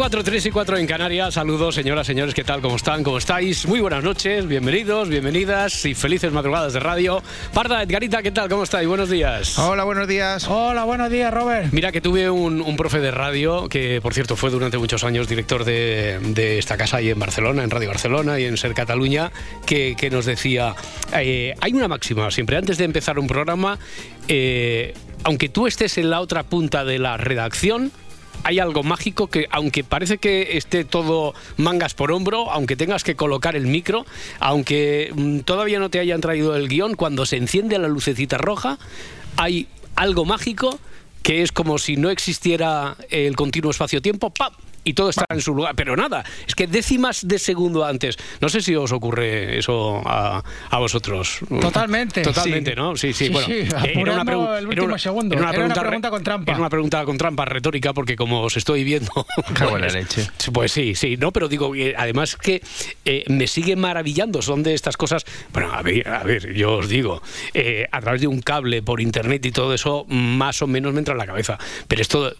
Cuatro y cuatro, tres y cuatro en Canarias. Saludos, señoras, señores, ¿qué tal? ¿Cómo están? ¿Cómo estáis? Muy buenas noches, bienvenidos, bienvenidas y felices madrugadas de radio. Parda, Edgarita, ¿qué tal? ¿Cómo estáis? Buenos días. Hola, buenos días. Hola, buenos días, Robert. Mira que tuve un, un profe de radio que, por cierto, fue durante muchos años director de, de esta casa ahí en Barcelona, en Radio Barcelona y en Ser Cataluña, que, que nos decía, eh, hay una máxima, siempre antes de empezar un programa, eh, aunque tú estés en la otra punta de la redacción, hay algo mágico que, aunque parece que esté todo mangas por hombro, aunque tengas que colocar el micro, aunque mm, todavía no te hayan traído el guion, cuando se enciende la lucecita roja, hay algo mágico que es como si no existiera el continuo espacio-tiempo, ¡pam! Y todo está en su lugar. Pero nada, es que décimas de segundo antes. No sé si os ocurre eso a, a vosotros. Totalmente. Totalmente, sí. ¿no? Sí, sí. Sí, bueno, sí, eh, apurando el último segundo. Era una pregunta re- con trampa. Era una pregunta con trampa retórica porque como os estoy viendo... Cago en la pues- leche. Pues sí, sí. No, pero digo, eh, además que eh, me sigue maravillando. Son de estas cosas... Bueno, a ver, a ver yo os digo, eh, a través de un cable por internet y todo eso, más o menos me entra en la cabeza. Pero esto,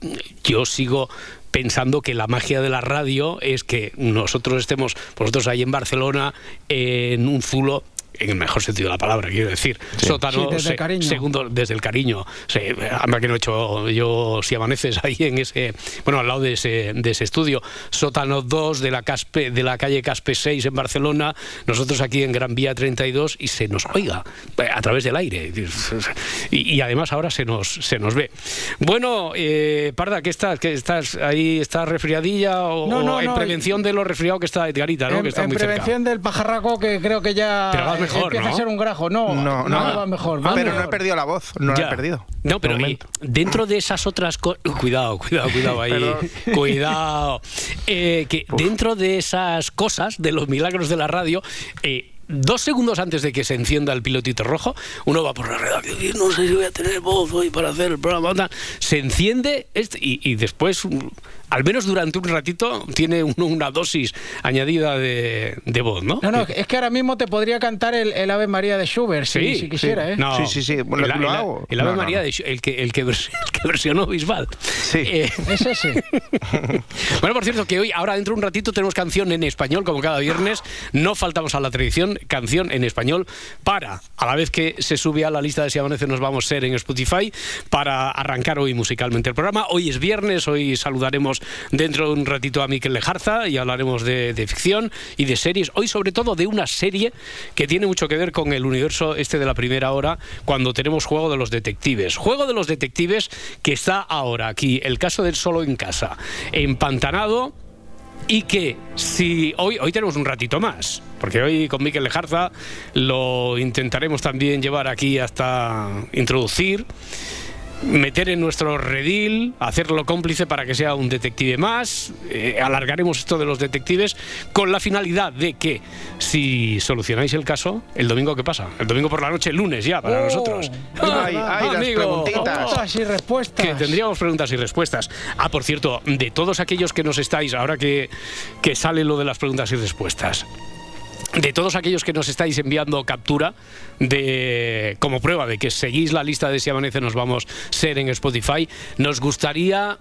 yo sigo pensando que la magia de la radio es que nosotros estemos, vosotros ahí en Barcelona, en un zulo en el mejor sentido de la palabra, quiero decir. Sótano, Sí, desde el se- cariño. segundo, desde el cariño. Anda que no he hecho yo si amaneces ahí en ese, bueno, al lado de ese, de ese estudio. Sótano 2 de la, Caspe, de la calle Caspe 6 en Barcelona, nosotros aquí en Gran Vía 32 y se nos oiga eh, a través del aire. Y, y además ahora se nos, se nos ve. Bueno, eh, Parda, ¿qué estás? ¿Qué estás ahí? ¿Estás resfriadilla o, No, no, o en no, prevención de lo resfriado que está Edgarita, ¿no? en que está en muy cerca? prevención del pajarraco que creo que ya Pero vas mejor, empieza ¿no? a ser un grajo. No, No, no, no. va mejor. Va Pero no he perdido la voz, no Ya. la he perdido. No, pero De dentro de esas otras cosas. Cuidado, cuidado, cuidado ahí. Perdón. cuidado. Eh, que dentro de esas cosas, de los milagros de la radio. eh, Dos segundos antes de que se encienda el pilotito rojo, uno va por la redacción y no sé si voy a tener voz hoy para hacer el programa. Se enciende este- y, y después, al menos durante un ratito, tiene uno una dosis añadida de, de voz, ¿no? No, no, es que ahora mismo te podría cantar el, el Ave María de Schubert, si, si quisiera, sí. ¿eh? No. Sí, sí, sí, bueno, el, lo el- hago. el Ave No, María, no. de el, que, el, que que versionó Bisbal. Sí. Eh, Es ese. bueno, por cierto, que hoy, ahora dentro de un ratito, tenemos canción en español, como cada viernes. No faltamos a la tradición, canción en español, para, a la vez que se sube a la lista de Si Amanece Nos Vamos a ser en Spotify, para arrancar hoy musicalmente el programa. Hoy es viernes, hoy saludaremos dentro de un ratito a Miquel Lejarza y hablaremos de, de ficción y de series. Hoy, sobre todo, de una serie que tiene mucho que ver con el universo este de la primera hora, cuando tenemos Juego de los Detectives. Juego de los Detectives que está ahora aquí, el caso del solo en casa, empantanado y que si hoy, hoy tenemos un ratito más, porque hoy con Miquel Lejarza lo intentaremos también llevar aquí hasta introducir, meter en nuestro redil, hacerlo cómplice para que sea un detective más, eh, alargaremos esto de los detectives con la finalidad de que si solucionáis el caso, el domingo qué pasa, el domingo por la noche, el lunes ya para Oh, nosotros. ay, ay, las preguntitas. Preguntas y respuestas. Que tendríamos preguntas y respuestas. Ah, por cierto, de todos aquellos que nos estáis, ahora que, que sale lo de las preguntas y respuestas, de todos aquellos que nos estáis enviando captura de como prueba de que seguís la lista de si amanece nos vamos ser en Spotify, nos gustaría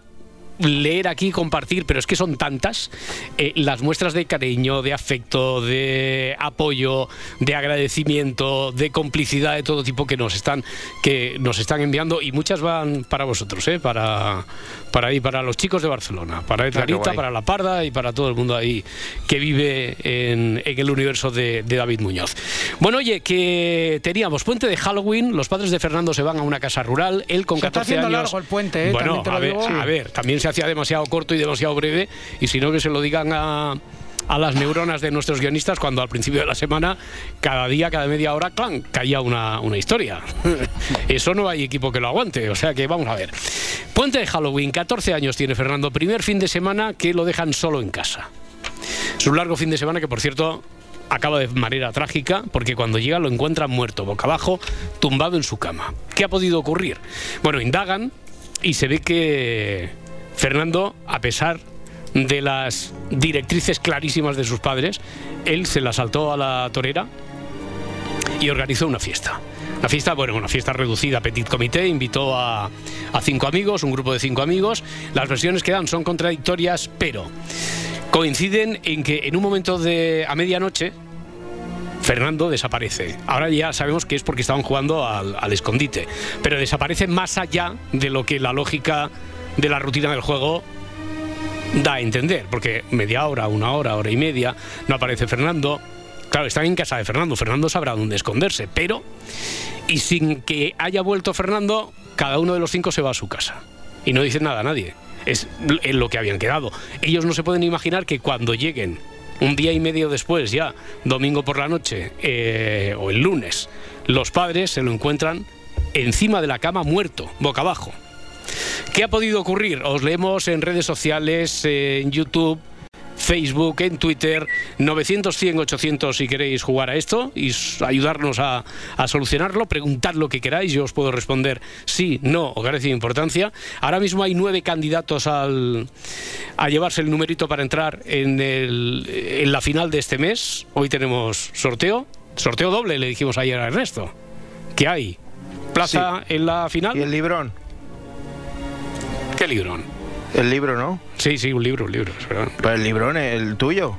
leer aquí, compartir, pero es que son tantas eh, las muestras de cariño, de afecto, de apoyo, de agradecimiento, de complicidad de todo tipo que nos están que nos están enviando y muchas van para vosotros, ¿eh? para para ahí, para los chicos de Barcelona, para Edgarita, para La Parda y para todo el mundo ahí que vive en, en el universo de, de David Muñoz. Bueno, oye, que teníamos puente de Halloween, los padres de Fernando se van a una casa rural, él con Se está 14 haciendo años. largo el puente, ¿eh? Bueno, ver, a ver, también se hacía demasiado corto y demasiado breve, y si no que se lo digan a a las neuronas de nuestros guionistas cuando al principio de la semana, cada día, cada media hora, clan, caía una, una historia. Eso no hay equipo que lo aguante, o sea que vamos a ver. Puente de Halloween, 14 años tiene Fernando, primer fin de semana que lo dejan solo en casa. Es un largo fin de semana que, por cierto, acaba de manera trágica porque cuando llega lo encuentran muerto, boca abajo, tumbado en su cama. ¿Qué ha podido ocurrir? Bueno, indagan y se ve que Fernando, a pesar de las directrices clarísimas de sus padres, él se la saltó a la torera y organizó una fiesta. Una fiesta, bueno, una fiesta reducida, petit comité, invitó a, cinco amigos, un grupo de cinco amigos. Las versiones que dan son contradictorias, pero coinciden en que en un momento de a medianoche Fernando desaparece. Ahora ya sabemos que es porque estaban jugando al, escondite, pero desaparece más allá de lo que la lógica de la rutina del juego da a entender, porque media hora, una hora, hora y media, no aparece Fernando. Claro, están en casa de Fernando, Fernando sabrá dónde esconderse, pero y sin que haya vuelto Fernando, cada uno de los cinco se va a su casa y no dice nada a nadie es en lo que habían quedado. Ellos no se pueden imaginar que cuando lleguen un día y medio después, ya domingo por la noche eh, o el lunes, los padres se lo encuentran encima de la cama muerto, boca abajo. ¿Qué ha podido ocurrir? Os leemos en redes sociales, en YouTube, Facebook, en Twitter, 900, 100, 800 si queréis jugar a esto y ayudarnos a, a, solucionarlo, preguntad lo que queráis, yo os puedo responder sí, no o carece de importancia. Ahora mismo hay nueve candidatos al, a llevarse el numerito para entrar en, el, en la final de este mes. Hoy tenemos sorteo, sorteo doble, le dijimos ayer a Ernesto. ¿Qué hay? ¿Plaza sí. en la final? ¿Y el librón? ¿Qué librón? El libro, ¿no? Sí, sí, un libro, un libro. Pues el librón, el tuyo.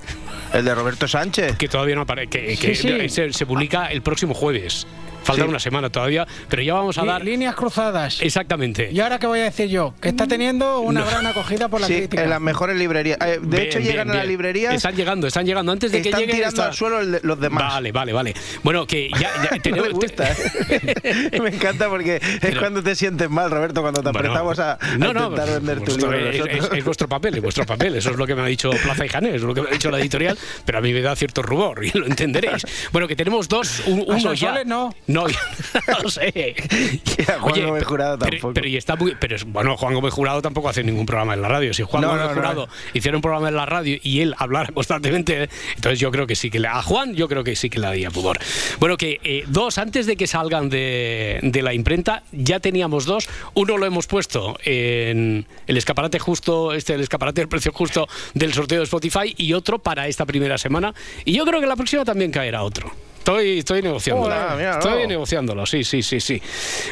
El de Roberto Sánchez. Que todavía no aparece. Que, que sí, sí. Se, se, publica el próximo jueves. Falta sí. una semana todavía, pero ya vamos a dar. Líneas cruzadas. Exactamente. ¿Y ahora qué voy a decir yo? Que está teniendo una no. gran acogida por la sí, crítica. en las mejores librerías. Eh, de Bien, hecho, bien, llegan a bien. las librerías. Están llegando, están llegando. Antes de están que lleguen. tirando está- al suelo el los demás. Vale, vale, vale. Bueno, que ya, ya No tenemos. me gusta, ¿eh? Me encanta porque es Pero- cuando te sientes mal, Roberto, cuando te Bueno, apretamos a, a no, no, intentar vender tu libro. a es, es- es vuestro papel, es vuestro papel. Eso es lo que me ha dicho Plaza y Janés, es lo que me ha dicho la editorial, pero a mí me da cierto rubor y lo entenderéis. Bueno, que tenemos dos, un- A uno ya. Sonsoles no. No, no lo sé. Y a Juan Gómez Jurado tampoco. pero y está muy, pero bueno, Juan Gómez Jurado tampoco hace ningún programa en la radio. Si Juan No, Gómez no. Jurado hiciera un programa en la radio y él hablara constantemente, entonces yo creo que sí que le, a Juan yo creo que sí que le daría pudor. Bueno, que eh, dos antes de que salgan de, de la imprenta ya teníamos dos. Uno lo hemos puesto en el escaparate justo, este el escaparate del precio justo del sorteo de Spotify y otro para esta primera semana. Y yo creo que la próxima también caerá otro. Estoy, estoy negociándolo. Hola. Estoy negociándolo, sí, sí, sí, sí.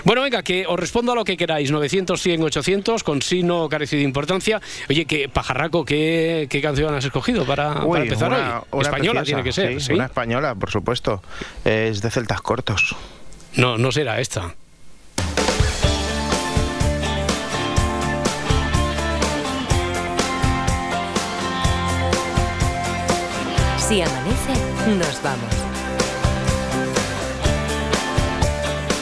Bueno, venga, que os respondo a lo que queráis. 900, 100, 800, con sí no carecido de importancia. Oye, que pajarraco, ¿qué, qué canción has escogido para, Uy, para empezar una, hoy? una Española preciosa, tiene que ser, sí, ¿sí? Una española, por supuesto. Es de celtas cortos. No, no será esta. Si amanece, nos vamos.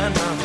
Sale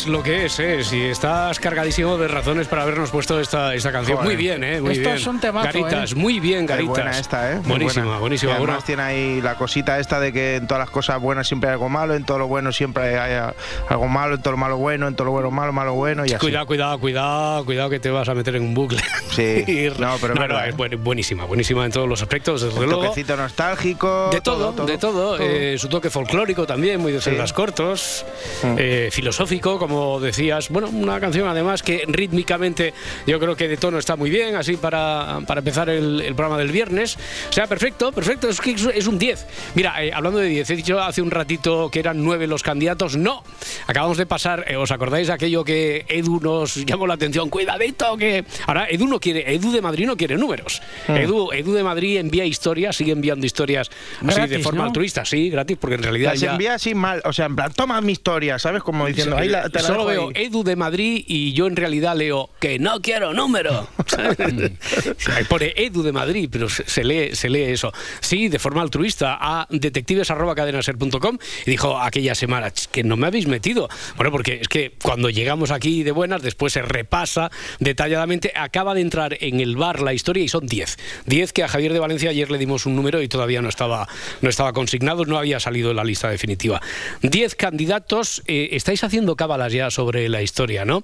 es, lo que es, es. Y estás cargadísimo de razones para habernos puesto esta, esta canción. Joder. Muy bien, ¿eh? Muy Esto bien. es un temazo, Garitas, ¿eh? muy bien, Garitas. buena esta, ¿eh? Muy Buenísima, buena. buenísima. Y además Bueno, tiene ahí la cosita esta de que en todas las cosas buenas siempre hay algo malo, en todo lo bueno siempre hay algo malo, en todo lo malo bueno, en todo lo bueno malo, malo bueno y así. Cuidado, cuidado, cuidado, cuidado que te vas a meter en un bucle. Sí. No, pero es verdad, es ¿eh? buen- buenísima, buenísima en todos los aspectos, desde Un luego. toquecito nostálgico. De todo, de todo. eh, su toque folclórico también, muy de Sí. celdas cortos, Mm. eh, filosófico, como decías. Bueno, una canción además que rítmicamente yo creo que de tono está muy bien, así para, para empezar el, el programa del viernes. O sea, perfecto, perfecto, es que es- un 10. Mira, eh, hablando de 10, he dicho hace un ratito que eran 9 los candidatos. No, acabamos de pasar, eh, ¿os acordáis de aquello que Edu nos llamó la atención? Cuidadito, que ahora Edu no quiere, Edu de Madrid no quiere números. Mm. Edu, Edu de Madrid envía historias, sigue enviando historias así de Gratis, forma ¿no? altruista, sí, gratis, porque en realidad Las ya... envía así mal, o sea, en plan, toma mi historia, ¿sabes? Como diciendo, ahí la, te la Solo veo ahí. Edu de Madrid y yo en realidad leo que no quiero número. Pone Edu de Madrid, pero se, lee, se lee eso. Sí, de forma altruista a detectives.cadenaser.com y dijo aquella semana "Ch, que no me habéis metido. Bueno, porque es que cuando llegamos aquí de buenas, después se repasa detalladamente, acaba de entrar en el bar la historia y son 10. 10 que a Javier de Valencia ayer le dimos un número y todavía no estaba, no estaba consignado, no había salido en la lista definitiva. 10 candidatos, eh, estáis haciendo cábalas ya sobre la historia, ¿no?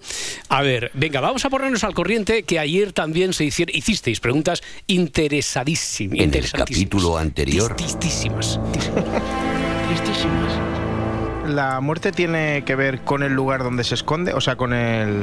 A ver, venga, vamos a ponernos al corriente que ayer también se hicieron, hicisteis preguntas interesadísimas. En el capítulo anterior. Tristísimas. Tristísimas. La muerte tiene que ver con el lugar donde se esconde, o sea, con el,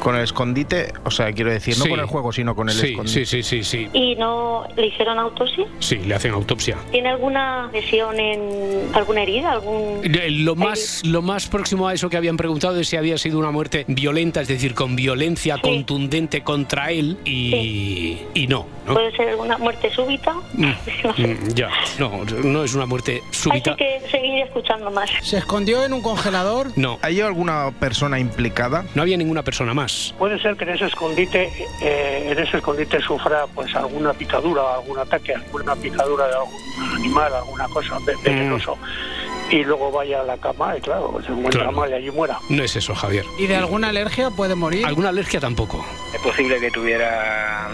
con el escondite, o sea, quiero decir, no Sí. con el juego, sino con el sí, escondite. sí, sí, sí, sí. ¿Y no le hicieron autopsia? Sí, le hacen autopsia. ¿Tiene alguna lesión en alguna herida? algún Lo más, lo más próximo a eso que habían preguntado es si había sido una muerte violenta, es decir, con violencia Sí. contundente contra él y, y no. ¿no? ¿Puede ser alguna muerte súbita? Mm, No sé. mm, ya, no, no es una muerte súbita. Así que seguir escuchando más. Se escondió en un congelador. No, ¿Hay alguna persona implicada? no había ninguna persona más. Puede ser que en ese escondite, eh, en ese escondite sufra pues alguna picadura, algún ataque, alguna picadura de algún animal, alguna cosa ve- venenoso, y luego vaya a la cama y claro, se encuentra Claro. mal y allí muera. No es eso, Javier. ¿Y de alguna alergia puede morir? ¿Alguna alergia tampoco? Es posible que tuviera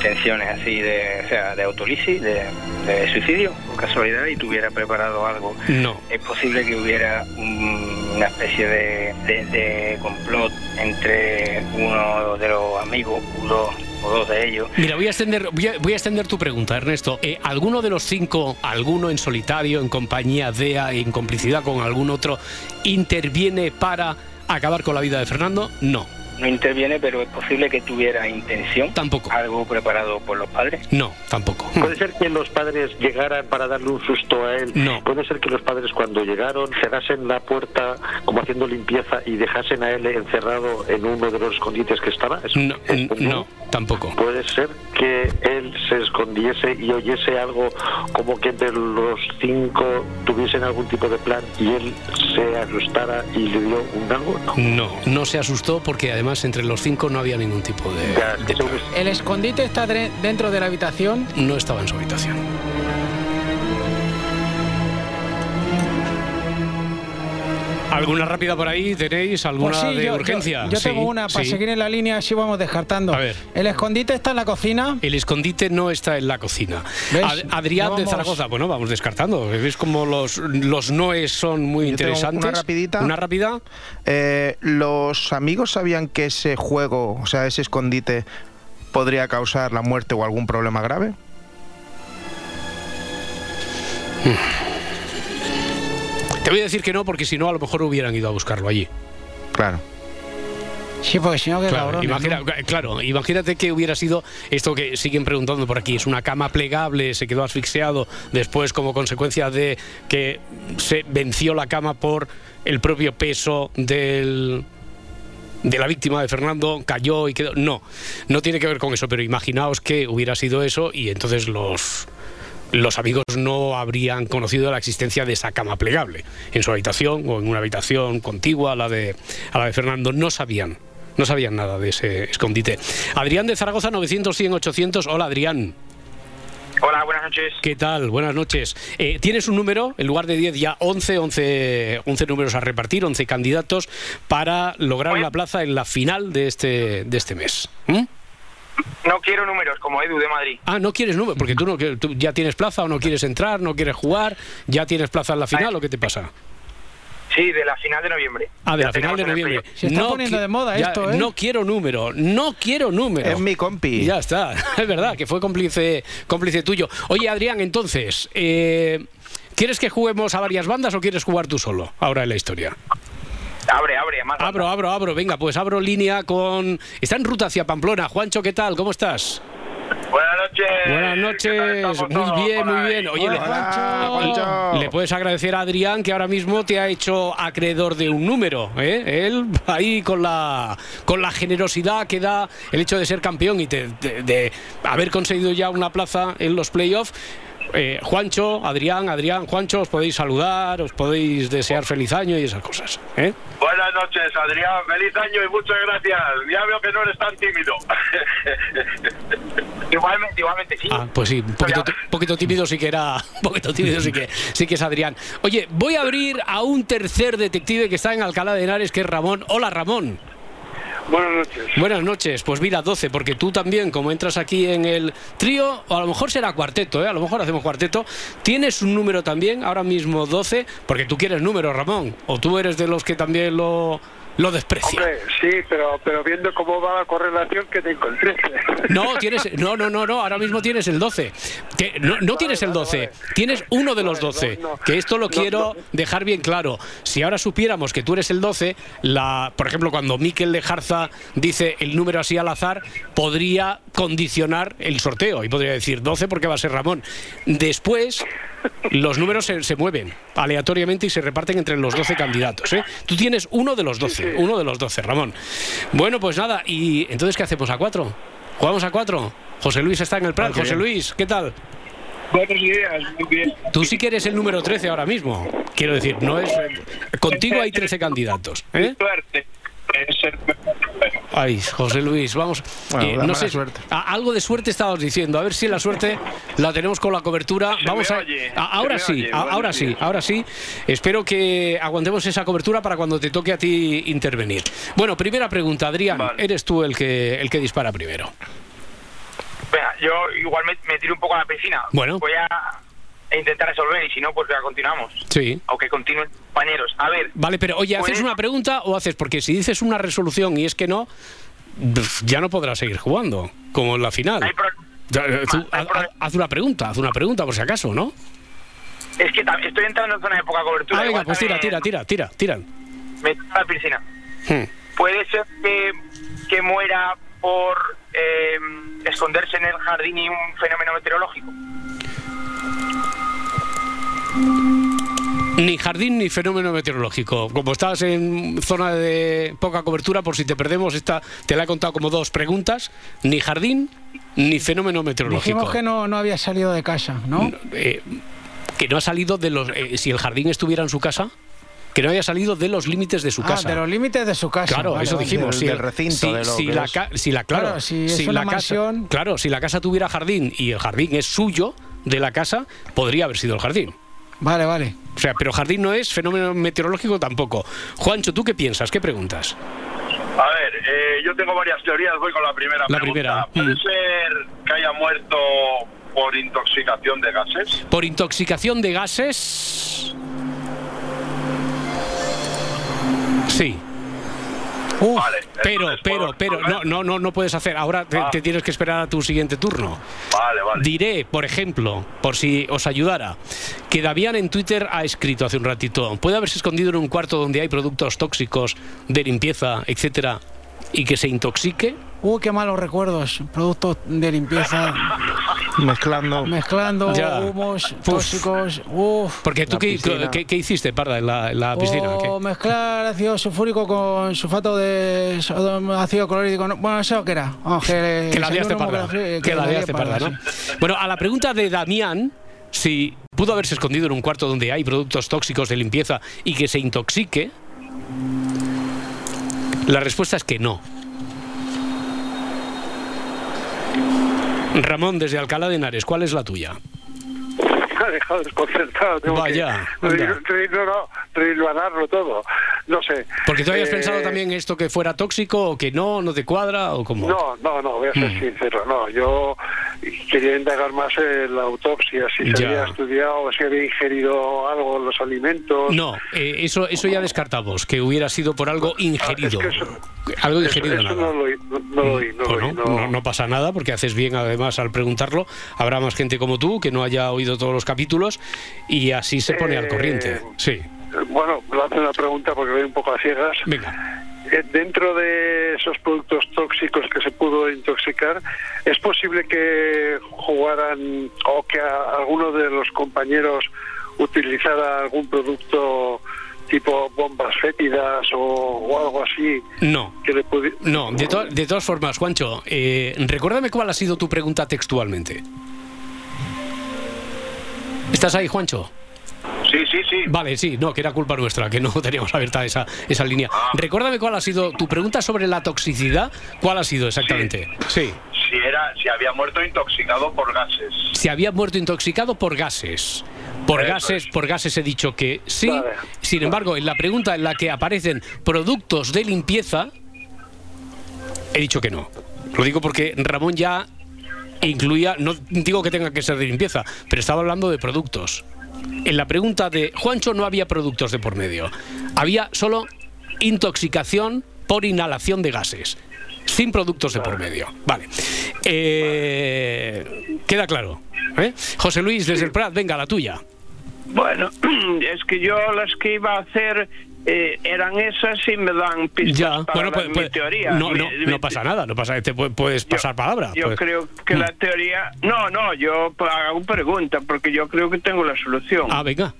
tensiones así de, o sea, de autolisis, de, de suicidio, por casualidad, y tuviera preparado algo. No. Es posible que hubiera un- una especie de, de- de complot entre uno de los amigos, uno o dos de ellos. Mira, voy a extender, voy a, voy a extender tu pregunta, Ernesto. Eh, ¿Alguno de los cinco, alguno en solitario, en compañía de, en complicidad con algún otro, interviene para acabar con la vida de Fernando? No. No interviene, pero es posible que tuviera intención. Tampoco. Algo preparado por los padres. No, tampoco. Puede ser que los padres llegaran para darle un susto a él. No. Puede ser que los padres cuando llegaron cerrasen la puerta como haciendo limpieza y dejasen a él encerrado en uno de los escondites que estaba. ¿Es- No, es no, tampoco. Puede ser que él se escondiese y oyese algo como que entre los cinco tuviesen algún tipo de plan y él se asustara y le dio un algo. No. No, no se asustó porque además además entre los cinco no había ningún tipo de... de. ¿El escondite está dentro de la habitación? No estaba en su habitación. ¿Alguna rápida por ahí tenéis? ¿Alguna Pues sí, de yo, urgencia? Yo, yo Sí, tengo una para sí. seguir en la línea, así vamos descartando. A ver. ¿El escondite está en la cocina? El escondite no está en la cocina. ¿Ves? Ad- Adrián de vamos- Zaragoza, bueno, vamos descartando. ¿Ves como los, los noes son muy Yo tengo interesantes? una rapidita. Una rápida. Eh, ¿Los amigos sabían que ese juego, o sea, ese escondite, podría causar la muerte o algún problema grave? Te voy a decir que no, porque si no, a lo mejor hubieran ido a buscarlo allí. Claro. Sí, porque si no, qué Claro, cabrones, imagina- ¿no? claro, imagínate que hubiera sido esto que siguen preguntando por aquí. Es una cama plegable, se quedó asfixiado después como consecuencia de que se venció la cama por el propio peso del de la víctima de Fernando cayó y quedó. No, no tiene que ver con eso, pero imaginaos que hubiera sido eso y entonces los los amigos no habrían conocido la existencia de esa cama plegable en su habitación o en una habitación contigua a la de, a la de Fernando. No sabían, no sabían nada de ese escondite. Adrián de Zaragoza, 900, 100, 800. Hola, Adrián. Hola, buenas noches. ¿Qué tal? Buenas noches. Eh, Tienes un número, en lugar de 10 ya 11, 11, 11 números a repartir, 11 candidatos para lograr una plaza en la final de este, de este mes. ¿Mm? No quiero números como Edu de Madrid. Ah, no quieres número, porque tú, no, que- tú ya tienes plaza o no quieres entrar, no quieres jugar, ya tienes plaza en la final o qué te pasa? Sí, de la final de noviembre. Ah, de Ya la final de noviembre. Se está poniendo de moda ya, esto, ¿eh? No quiero número, no quiero número. Es mi compi. Ya está, es verdad, que fue cómplice, cómplice tuyo. Oye, Adrián, entonces, eh, ¿quieres que juguemos a varias bandas o quieres jugar tú solo ahora en la historia? Abre, abre, más. Abro, abro, abro, venga, pues abro línea con... Está en ruta hacia Pamplona. Juancho, ¿qué tal? ¿Cómo estás? Buenas noches. Buenas noches, muy bien, muy bien. Oye, le, Juancho. le puedes agradecer a Adrián que ahora mismo te ha hecho acreedor de un número. ¿eh? Él ahí con la, con la generosidad que da el hecho de ser campeón y de haber conseguido ya una plaza en los playoffs. Eh, Juancho, Adrián, Adrián, Juancho, os podéis saludar, os podéis desear feliz año y esas cosas. ¿eh? Buenas noches, Adrián. Feliz año y muchas gracias. Ya veo que no eres tan tímido. Igualmente, igualmente, sí. Ah, pues sí, un poquito, poquito tímido sí que era, un poquito tímido sí que, sí que es Adrián. Oye, voy a abrir a un tercer detective que está en Alcalá de Henares, que es Ramón. Hola, Ramón. Buenas noches. Buenas noches. Pues mira, 12, porque tú también, como entras aquí en el trío, o a lo mejor será cuarteto, ¿eh? a lo mejor hacemos cuarteto, tienes un número también, ahora mismo 12, porque tú quieres número, Ramón, o tú eres de los que también lo, lo desprecia. Hombre, sí, pero, pero viendo cómo va la correlación que te encontré. No, tienes, no, no, no, no, ahora mismo tienes el 12. Que no, no tienes el 12, tienes uno de los 12. Que esto lo quiero dejar bien claro. Si ahora supiéramos que tú eres el 12, la, por ejemplo, cuando Miquel Lejarza dice el número así al azar, podría condicionar el sorteo y podría decir 12 porque va a ser Ramón. Después, los números se, se mueven aleatoriamente y se reparten entre los 12 candidatos. ¿eh? Tú tienes uno de los 12, uno de los 12, Ramón. Bueno, pues nada, ¿y entonces qué hacemos a cuatro? ¿Jugamos a cuatro? José Luis está en el plan. Ah, José bien. Luis, ¿qué tal? Buenos días, muy bien. Tú sí que eres el número 13 ahora mismo. Quiero decir, no es. Contigo hay 13 candidatos. ¿eh? Suerte. Ay, José Luis, vamos. Bueno, eh, no sé, suerte. a- algo de suerte estabas diciendo. A ver si la suerte la tenemos con la cobertura. Se Vamos a. oye, a- ahora sí, oye, a- buenos ahora sí, ahora sí. Espero que aguantemos esa cobertura para cuando te toque a ti intervenir. Bueno, primera pregunta, Adrián. Vale. Eres tú el que el que dispara primero. Venga, yo igual me, me tiro un poco a la piscina. Bueno. Voy a intentar resolver y si no, pues ya continuamos. Sí. Aunque continúen compañeros. A ver, Vale, pero oye, ¿haces Pues- una pregunta o haces? Porque si dices una resolución y es que no, ya no podrás seguir jugando, como en la final. hay pro- eh, tú, hay haz, pro- haz- haz una pregunta, haz una pregunta por si acaso, ¿no? es que estoy entrando en zona de poca cobertura. Ah, venga, pues tira, tira, tira, tira, tira. Me a la piscina. Hmm. Puede ser que, que muera por eh, esconderse en el jardín y un fenómeno meteorológico. Ni jardín ni fenómeno meteorológico. Como estás en zona de poca cobertura, por si te perdemos, esta te la he contado como dos preguntas. Ni jardín ni fenómeno meteorológico. Dijimos que no, no había salido de casa, ¿no? Eh, que no ha salido de los. eh, si el jardín estuviera en su casa, que no haya salido de los límites de su Ah, casa. de los límites de su casa. Claro, Vale, eso dijimos. Del- si el- recinto, si, de lo si que la, es. si la- claro, Claro, si es si una la casa, mansión- claro, si la casa tuviera jardín y el jardín es suyo de la casa, podría haber sido el jardín. Vale, vale. O sea, pero jardín no es fenómeno meteorológico tampoco. Juancho, ¿tú qué piensas? ¿Qué preguntas? A ver, eh, yo tengo varias teorías, voy con la primera La pregunta. primera, ¿Puede mm. ser que haya muerto por intoxicación de gases? Por intoxicación de gases. Sí. Vale. Pero, pero, pero, no, no, no, no puedes hacer. Ahora te, Ah. te tienes que esperar a tu siguiente turno. Vale, vale. Diré, por ejemplo, por si os ayudara, que Davián en Twitter ha escrito hace un ratito, puede haberse escondido en un cuarto donde hay productos tóxicos de limpieza, etcétera, y que se intoxique. Uy, qué malos recuerdos. Productos de limpieza Mezclando. mezclando Ya. humos Uf. tóxicos. Uf. Porque tú, qué, qué- qué hiciste, Parda, en la, en la piscina? O ¿Qué? mezclar ácido sulfúrico con sulfato de ácido clorhídrico. No, Bueno, ¿eso qué era? Vamos, que, Que la liaste parda. que la Que liaste parda, ¿no? sí. Bueno, a la pregunta de Damián, si pudo haberse escondido en un cuarto donde hay productos tóxicos de limpieza y que se intoxique, la respuesta es que no. Ramón, desde Alcalá de Henares, ¿cuál es la tuya? Ha dejado desconcertado. Tengo Vaya, que anda. re- re- no, no, reilvanarlo todo. No sé. Porque tú habías Eh, pensado también esto que fuera tóxico o que no, no te cuadra o cómo. No, no, no, voy a ser Mm. sincero. No, yo quería indagar más en la autopsia, si se había estudiado, si había ingerido algo en los alimentos. No, eh, eso, eso ya descartamos, que hubiera sido por algo ingerido. Ah, es que eso- algo Eso, ingerido eso nada. oí, no. no, no pasa nada porque haces bien además al preguntarlo. Habrá más gente como tú que no haya oído todos los capítulos y así se pone al corriente. Sí, Eh, Bueno, lo hace una pregunta porque voy un poco a ciegas. venga. Eh, Dentro de esos productos tóxicos que se pudo intoxicar, ¿es posible que jugaran o que a- alguno de los compañeros utilizara algún producto tipo bombas fétidas o, o algo así No. que le. No, de, to- de todas formas, Juancho, eh, recuérdame cuál ha sido tu pregunta textualmente. ¿Estás ahí, Juancho? Sí, sí, sí. Vale, sí, no, que era culpa nuestra, que no teníamos abierta esa, esa línea. Recuérdame cuál ha sido tu pregunta sobre la toxicidad. ¿Cuál ha sido exactamente? Sí. Si, era, si había muerto intoxicado por gases. Si había muerto intoxicado por gases. Por Eso gases, por gases he dicho que sí. Vale. Sin embargo, en la pregunta en la que aparecen productos de limpieza, he dicho que no. Lo digo porque Ramón ya incluía, no digo que tenga que ser de limpieza, pero estaba hablando de productos. En la pregunta de Juancho no había productos de por medio. Había solo intoxicación por inhalación de gases. Sin productos de por medio. Vale. Eh, queda claro. ¿eh? José Luis, desde el Prat, venga, la tuya. Bueno, es que yo las que iba a hacer eh, eran esas y me dan pistas Ya, para bueno, la- pues, mi pues, teoría. no, Mi- no, mi- no pasa nada, no pasa, te pu- puedes pasar palabra. Yo pues. creo que la teoría... No, no, yo pues, hago pregunta porque yo creo que tengo la solución. Ah, venga.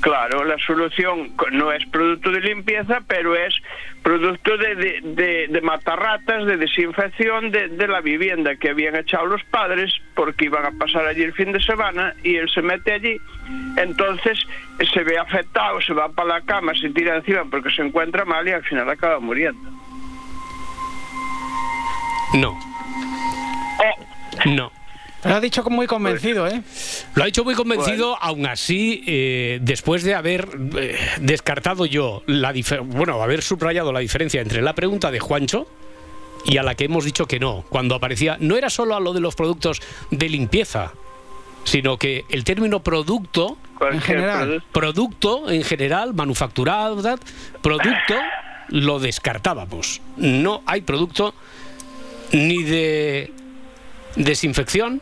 Claro, la solución no es producto de limpieza, pero es producto de, de, de, de matarratas, de desinfección de, de la vivienda que habían echado los padres porque iban a pasar allí el fin de semana y él se mete allí. Entonces se ve afectado, se va para la cama, se tira encima porque se encuentra mal y al final acaba muriendo. No. No. Lo ha dicho muy convencido, ¿eh? Lo ha dicho muy convencido, aún así, eh, después de haber eh, descartado yo, la bueno, haber subrayado la diferencia entre la pregunta de Juancho y a la que hemos dicho que no, cuando aparecía, no era solo a lo de los productos de limpieza, sino que el término producto, Cualquier general. producto. producto en general, manufacturado, ¿verdad? producto, lo descartábamos. No hay producto ni de desinfección,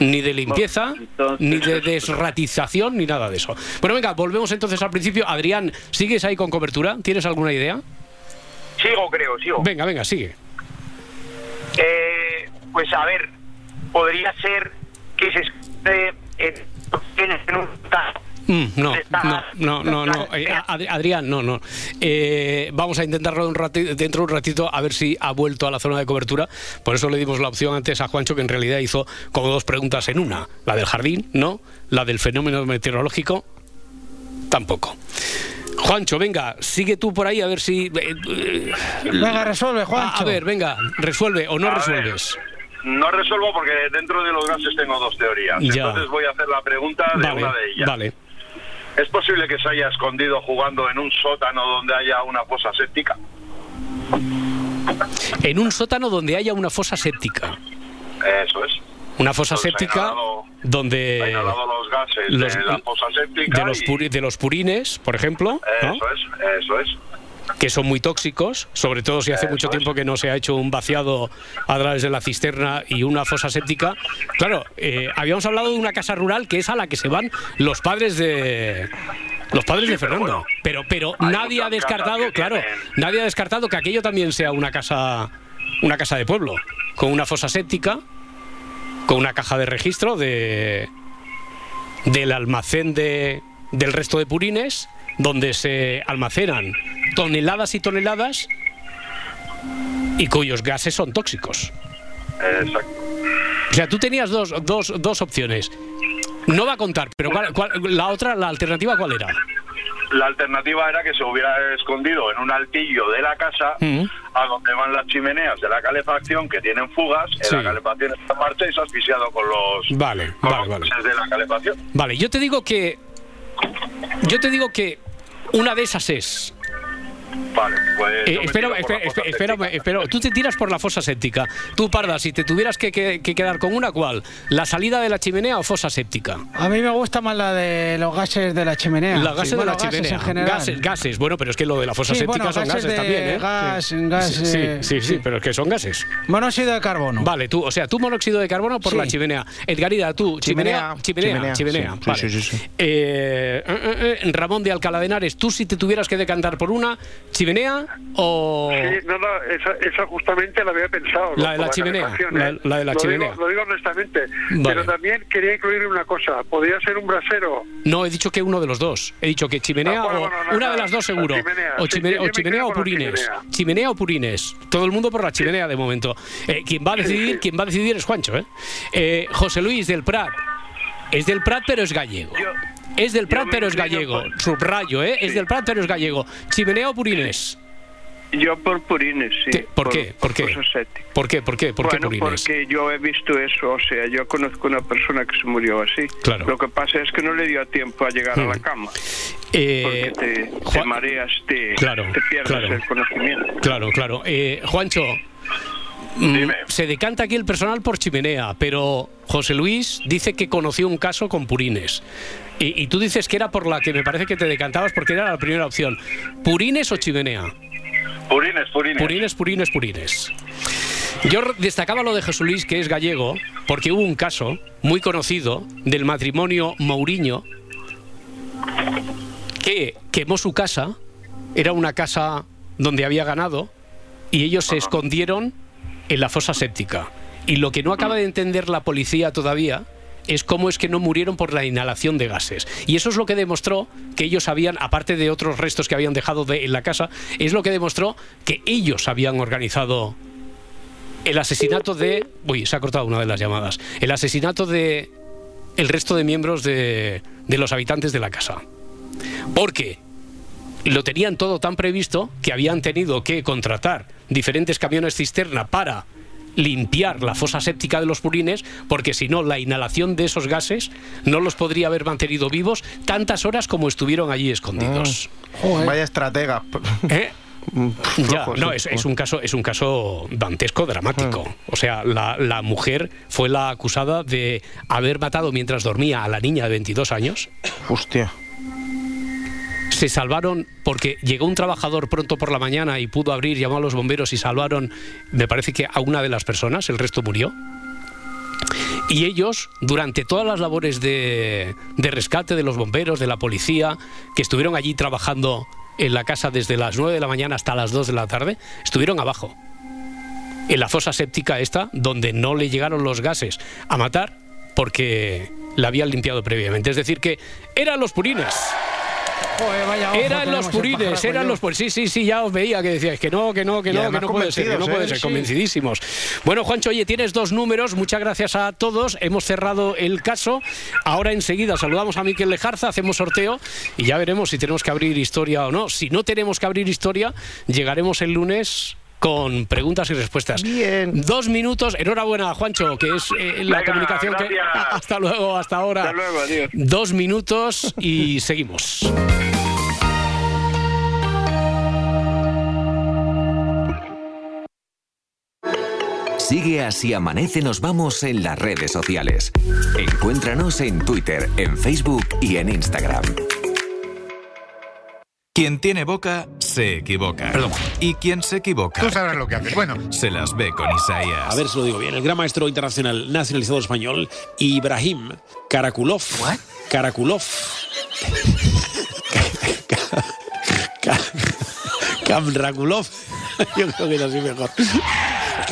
ni de limpieza, entonces ni de desratización, ni nada de eso. Bueno, venga, volvemos entonces al principio. Adrián, ¿sigues ahí con cobertura? ¿Tienes alguna idea? Sigo, creo, sigo. Venga, venga, sigue. Eh, pues a ver, podría ser que se esté en, en un Mm, no, no, no, no, no. Eh, Ad- Adrián, no, no. Eh, vamos a intentarlo dentro de un ratito a ver si ha vuelto a la zona de cobertura. Por eso le dimos la opción antes a Juancho, que en realidad hizo como dos preguntas en una. La del jardín, no. La del fenómeno meteorológico, tampoco. Juancho, venga, sigue tú por ahí a ver si. eh, Venga, resuelve, Juancho. a ver, venga, resuelve o no A ver. resuelves. No resuelvo porque dentro de los gases tengo dos teorías. Ya. Entonces voy a hacer la pregunta de Vale, una de ellas. vale. ¿Es posible que se haya escondido jugando en un sótano donde haya una fosa séptica? En un sótano donde haya una fosa séptica. Eso es. Una fosa Entonces, ha séptica inhalado- donde. inhalado los gases los- de la fosa séptica. De los, y- de los purines, por ejemplo, ¿no? Eso es, eso es. Que son muy tóxicos, sobre todo si hace mucho tiempo que no se ha hecho un vaciado a través de la cisterna y una fosa séptica. Claro, eh, habíamos hablado de una casa rural que es a la que se van los padres de los padres de Fernando, pero pero nadie ha descartado, claro, nadie ha descartado que aquello también sea una casa una casa de pueblo con una fosa séptica, con una caja de registro de del almacén de, del resto de purines, donde se almacenan toneladas y toneladas y cuyos gases son tóxicos. Exacto. O sea, tú tenías dos, dos, dos opciones. No va a contar, pero ¿cuál- cuál- la otra, la alternativa, ¿cuál era? La alternativa era que se hubiera escondido en un altillo de la casa Mm. a donde van las chimeneas de la calefacción que tienen fugas, en Sí. la calefacción está marcha y se ha asfixiado con los, Vale, con vale, los vale. de la calefacción. Vale, yo te digo que. Yo te digo que una de esas es. Vale, pues. Eh, espera, espera, espera, tú te tiras por la fosa séptica. Tú, Parda, si te tuvieras que, que- que quedar con una, ¿cuál? ¿La salida de la chimenea o fosa séptica? A mí me gusta más la de los gases de la chimenea. Los gases Sí, bueno, de la chimenea. en general. Gases, gases. Bueno, pero es que lo de la fosa Sí, séptica bueno, son gases también, ¿eh? gas, sí. gas, Sí, sí, eh, sí, sí, pero es que son gases. Monóxido de carbono. Vale, tú, o sea, tú monóxido de carbono por Sí. la chimenea. Edgarida, tú, chimenea. Chimenea, Chimenea, chimenea. sí, vale. sí, sí, sí. Eh, eh, Ramón de Alcalá de Henares, tú si te tuvieras que decantar por una, chimenea o. Sí, no, no, esa, esa justamente la había pensado. La de la Por chimenea, la- la de la lo chimenea. Digo, lo digo honestamente. Vale. Pero también quería incluir una cosa. Podría ser un brasero. No, he dicho que uno de los dos. He dicho que chimenea Ah, bueno, o. bueno, no, una no, de las dos seguro. la chimenea. O, Sí, chimenea o la purines. chimenea. Chimenea o purines. Todo el mundo por la chimenea de momento. Eh, quien va a decidir, quien va a decidir es Juancho, ¿eh? Eh, José Luis del Prat. Es del Prat, pero es gallego. Es del Prat, pero es gallego. Subrayo, ¿eh? Es del Prat, pero es gallego. ¿Chimenea o purines? Yo por purines, sí. ¿Qué? ¿Por qué? ¿Por qué? ¿Por qué? ¿Por qué? ¿Por qué purines? porque yo he visto eso, o sea, yo conozco una persona que se murió así. Claro. Lo que pasa es que no le dio tiempo a llegar a la Mm. cama. Eh, porque te, te Juan- mareas, te, Claro, te pierdes claro. el conocimiento. Claro, claro. Eh, Juancho, mm, se decanta aquí el personal por chimenea, pero José Luis dice que conoció un caso con purines. Y, y tú dices que era por la que me parece que te decantabas porque era la primera opción. ¿Purines o chimenea? Purines, purines. Purines, purines, purines. Yo destacaba lo de José Luis, que es gallego, porque hubo un caso muy conocido del matrimonio Mourinho que quemó su casa, era una casa donde había ganado, y ellos se escondieron en la fosa séptica. Y lo que no acaba de entender la policía todavía es cómo es que no murieron por la inhalación de gases. Y eso es lo que demostró que ellos habían, aparte de otros restos que habían dejado de- en la casa, es lo que demostró que ellos habían organizado el asesinato de... Uy, se ha cortado una de las llamadas. El asesinato de el resto de miembros de, de los habitantes de la casa. Porque lo tenían todo tan previsto que habían tenido que contratar diferentes camiones cisterna para limpiar la fosa séptica de los purines, porque si no, la inhalación de esos gases no los podría haber mantenido vivos tantas horas como estuvieron allí escondidos. Vaya estratega. ¿Eh? Ya, no, sí. es, es un caso, es un caso dantesco, dramático. O sea, la, la mujer fue la acusada de haber matado mientras dormía a la niña de 22 años. Hostia. Se salvaron porque llegó un trabajador pronto por la mañana y pudo abrir, llamó a los bomberos y salvaron, me parece que a una de las personas, el resto murió. Y ellos, durante todas las labores de, rescate de los bomberos, de la policía, que estuvieron allí trabajando en la casa desde las 9 de la mañana hasta las 2 de la tarde, estuvieron abajo. En la fosa séptica esta, donde no le llegaron los gases a matar porque la habían limpiado previamente. Es decir, que eran los purines. Joder, vaya ojo Eran los purines, eran yo. los purines. Sí, sí, sí, ya os veía que decíais que no, que no, que no, que no puede ser, que no puede ¿eh? ser, Sí. convencidísimos. Bueno, Juancho, oye, tienes dos números, muchas gracias a todos. Hemos cerrado el caso. Ahora enseguida saludamos a Miquel Lejarza, hacemos sorteo y ya veremos si tenemos que abrir historia o no. Si no tenemos que abrir historia, llegaremos el lunes con preguntas y respuestas. Bien. Dos minutos. Enhorabuena, Juancho, que es eh, la Venga, comunicación que. Hasta luego, hasta ahora. Hasta luego, adiós. Dos minutos y seguimos. Sigue así amanece nos vamos en las redes sociales. Encuéntranos en Twitter, en Facebook y en Instagram. Quien tiene boca se equivoca. Perdón. Y quien se equivoca Tú sabrás lo que haces. Bueno, se las ve con Isaías. a ver si lo digo bien. El gran maestro internacional nacionalizado español, Ibrahim Karakulov. Karakulov. Kamrakulov. Yo creo que es así mejor.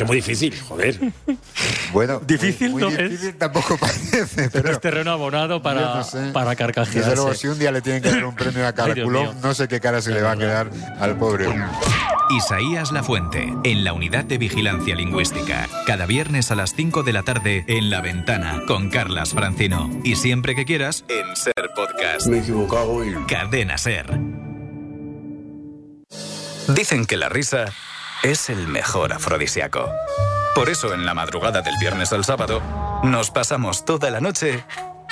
Es que es muy difícil, joder. Bueno, Difícil muy, no muy es. difícil tampoco parece, pero, Pero es terreno abonado para, no sé. para carcajearse. Desde luego, si un día le tienen que dar un premio a mío. no sé qué cara se le va a quedar al pobre. Isaías Lafuente, en la unidad de vigilancia lingüística. Cada viernes a las 5 de la tarde en La Ventana con Carlas Francino. Y siempre que quieras, en Ser Podcast. Me he equivocado y... Cadena Ser. Dicen que la risa es el mejor afrodisíaco. Por eso en la madrugada del viernes al sábado nos pasamos toda la noche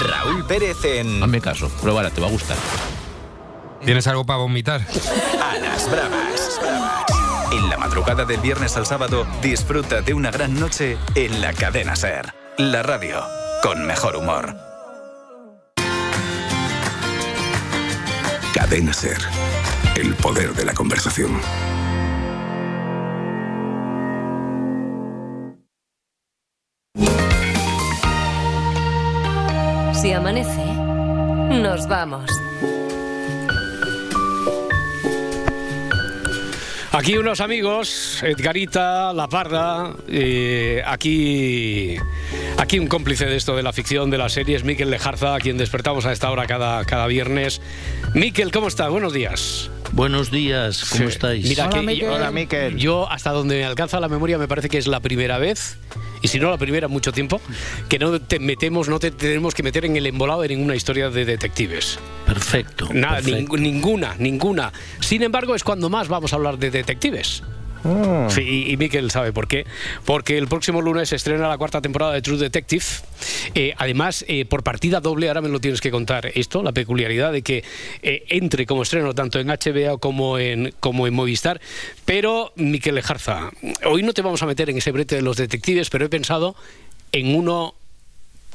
Raúl Pérez en Hazme caso, pruébala, te va a gustar. ¿Tienes algo para vomitar? A las Bravas. En la madrugada del viernes al sábado, disfruta de una gran noche en la cadena Ser. La radio con mejor humor. Cadena Ser. El poder de la conversación. Si amanece, nos vamos. Aquí unos amigos, Edgarita, La Parda, eh, aquí, aquí un cómplice de esto de la ficción, de las series, Miquel Lejarza, a quien despertamos a esta hora cada, cada viernes. Miquel, ¿cómo estás? Buenos días. Buenos días, ¿cómo Sí. estáis? Mira que yo- Hola, Miquel. Yo, hasta donde me alcanza la memoria, me parece que es la primera vez, y si no la primera mucho tiempo, que no te metemos, no te tenemos que meter en el embolado de ninguna historia de detectives. Perfecto. Nada, perfecto. ning- ninguna, ninguna. Sin embargo, es cuando más vamos a hablar de detectives. Sí, y, Miquel sabe por qué. Porque el próximo lunes estrena la cuarta temporada de True Detective. Eh, además, eh, por partida doble, ahora me lo tienes que contar esto, la peculiaridad de que eh, entre como estreno tanto en HBO como en, como en Movistar. Pero, Miquel Lejarza, hoy no te vamos a meter en ese brete de los detectives, pero he pensado en uno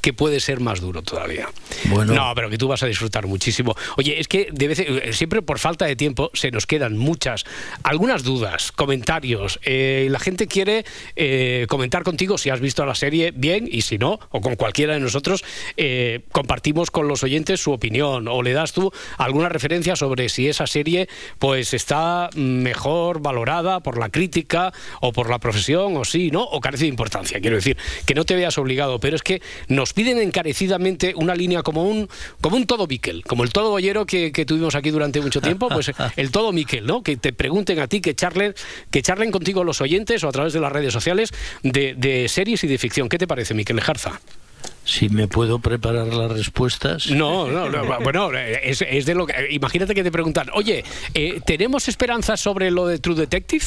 que puede ser más duro todavía. Bueno. No, pero que tú vas a disfrutar muchísimo. Oye, es que de vez en- siempre por falta de tiempo se nos quedan muchas, algunas dudas, comentarios. Eh, la gente quiere eh, comentar contigo si has visto la serie bien y si no, o con cualquiera de nosotros, eh, compartimos con los oyentes su opinión o le das tú alguna referencia sobre si esa serie pues está mejor valorada por la crítica o por la profesión o sí, ¿no? O carece de importancia. Quiero decir, que no te veas obligado, pero es que nos piden encarecidamente una línea como un como un todo Miquel, como el todo boyero que, que tuvimos aquí durante mucho tiempo, pues el todo Miquel, ¿no? Que te pregunten a ti, que charlen, que charlen contigo los oyentes o a través de las redes sociales de, de series y de ficción. ¿Qué te parece, Miquel Lejarza? Si me puedo preparar las respuestas. No, no, no, bueno, es, es de lo que. Imagínate que te preguntan, oye, eh, ¿tenemos esperanzas sobre lo de True Detective?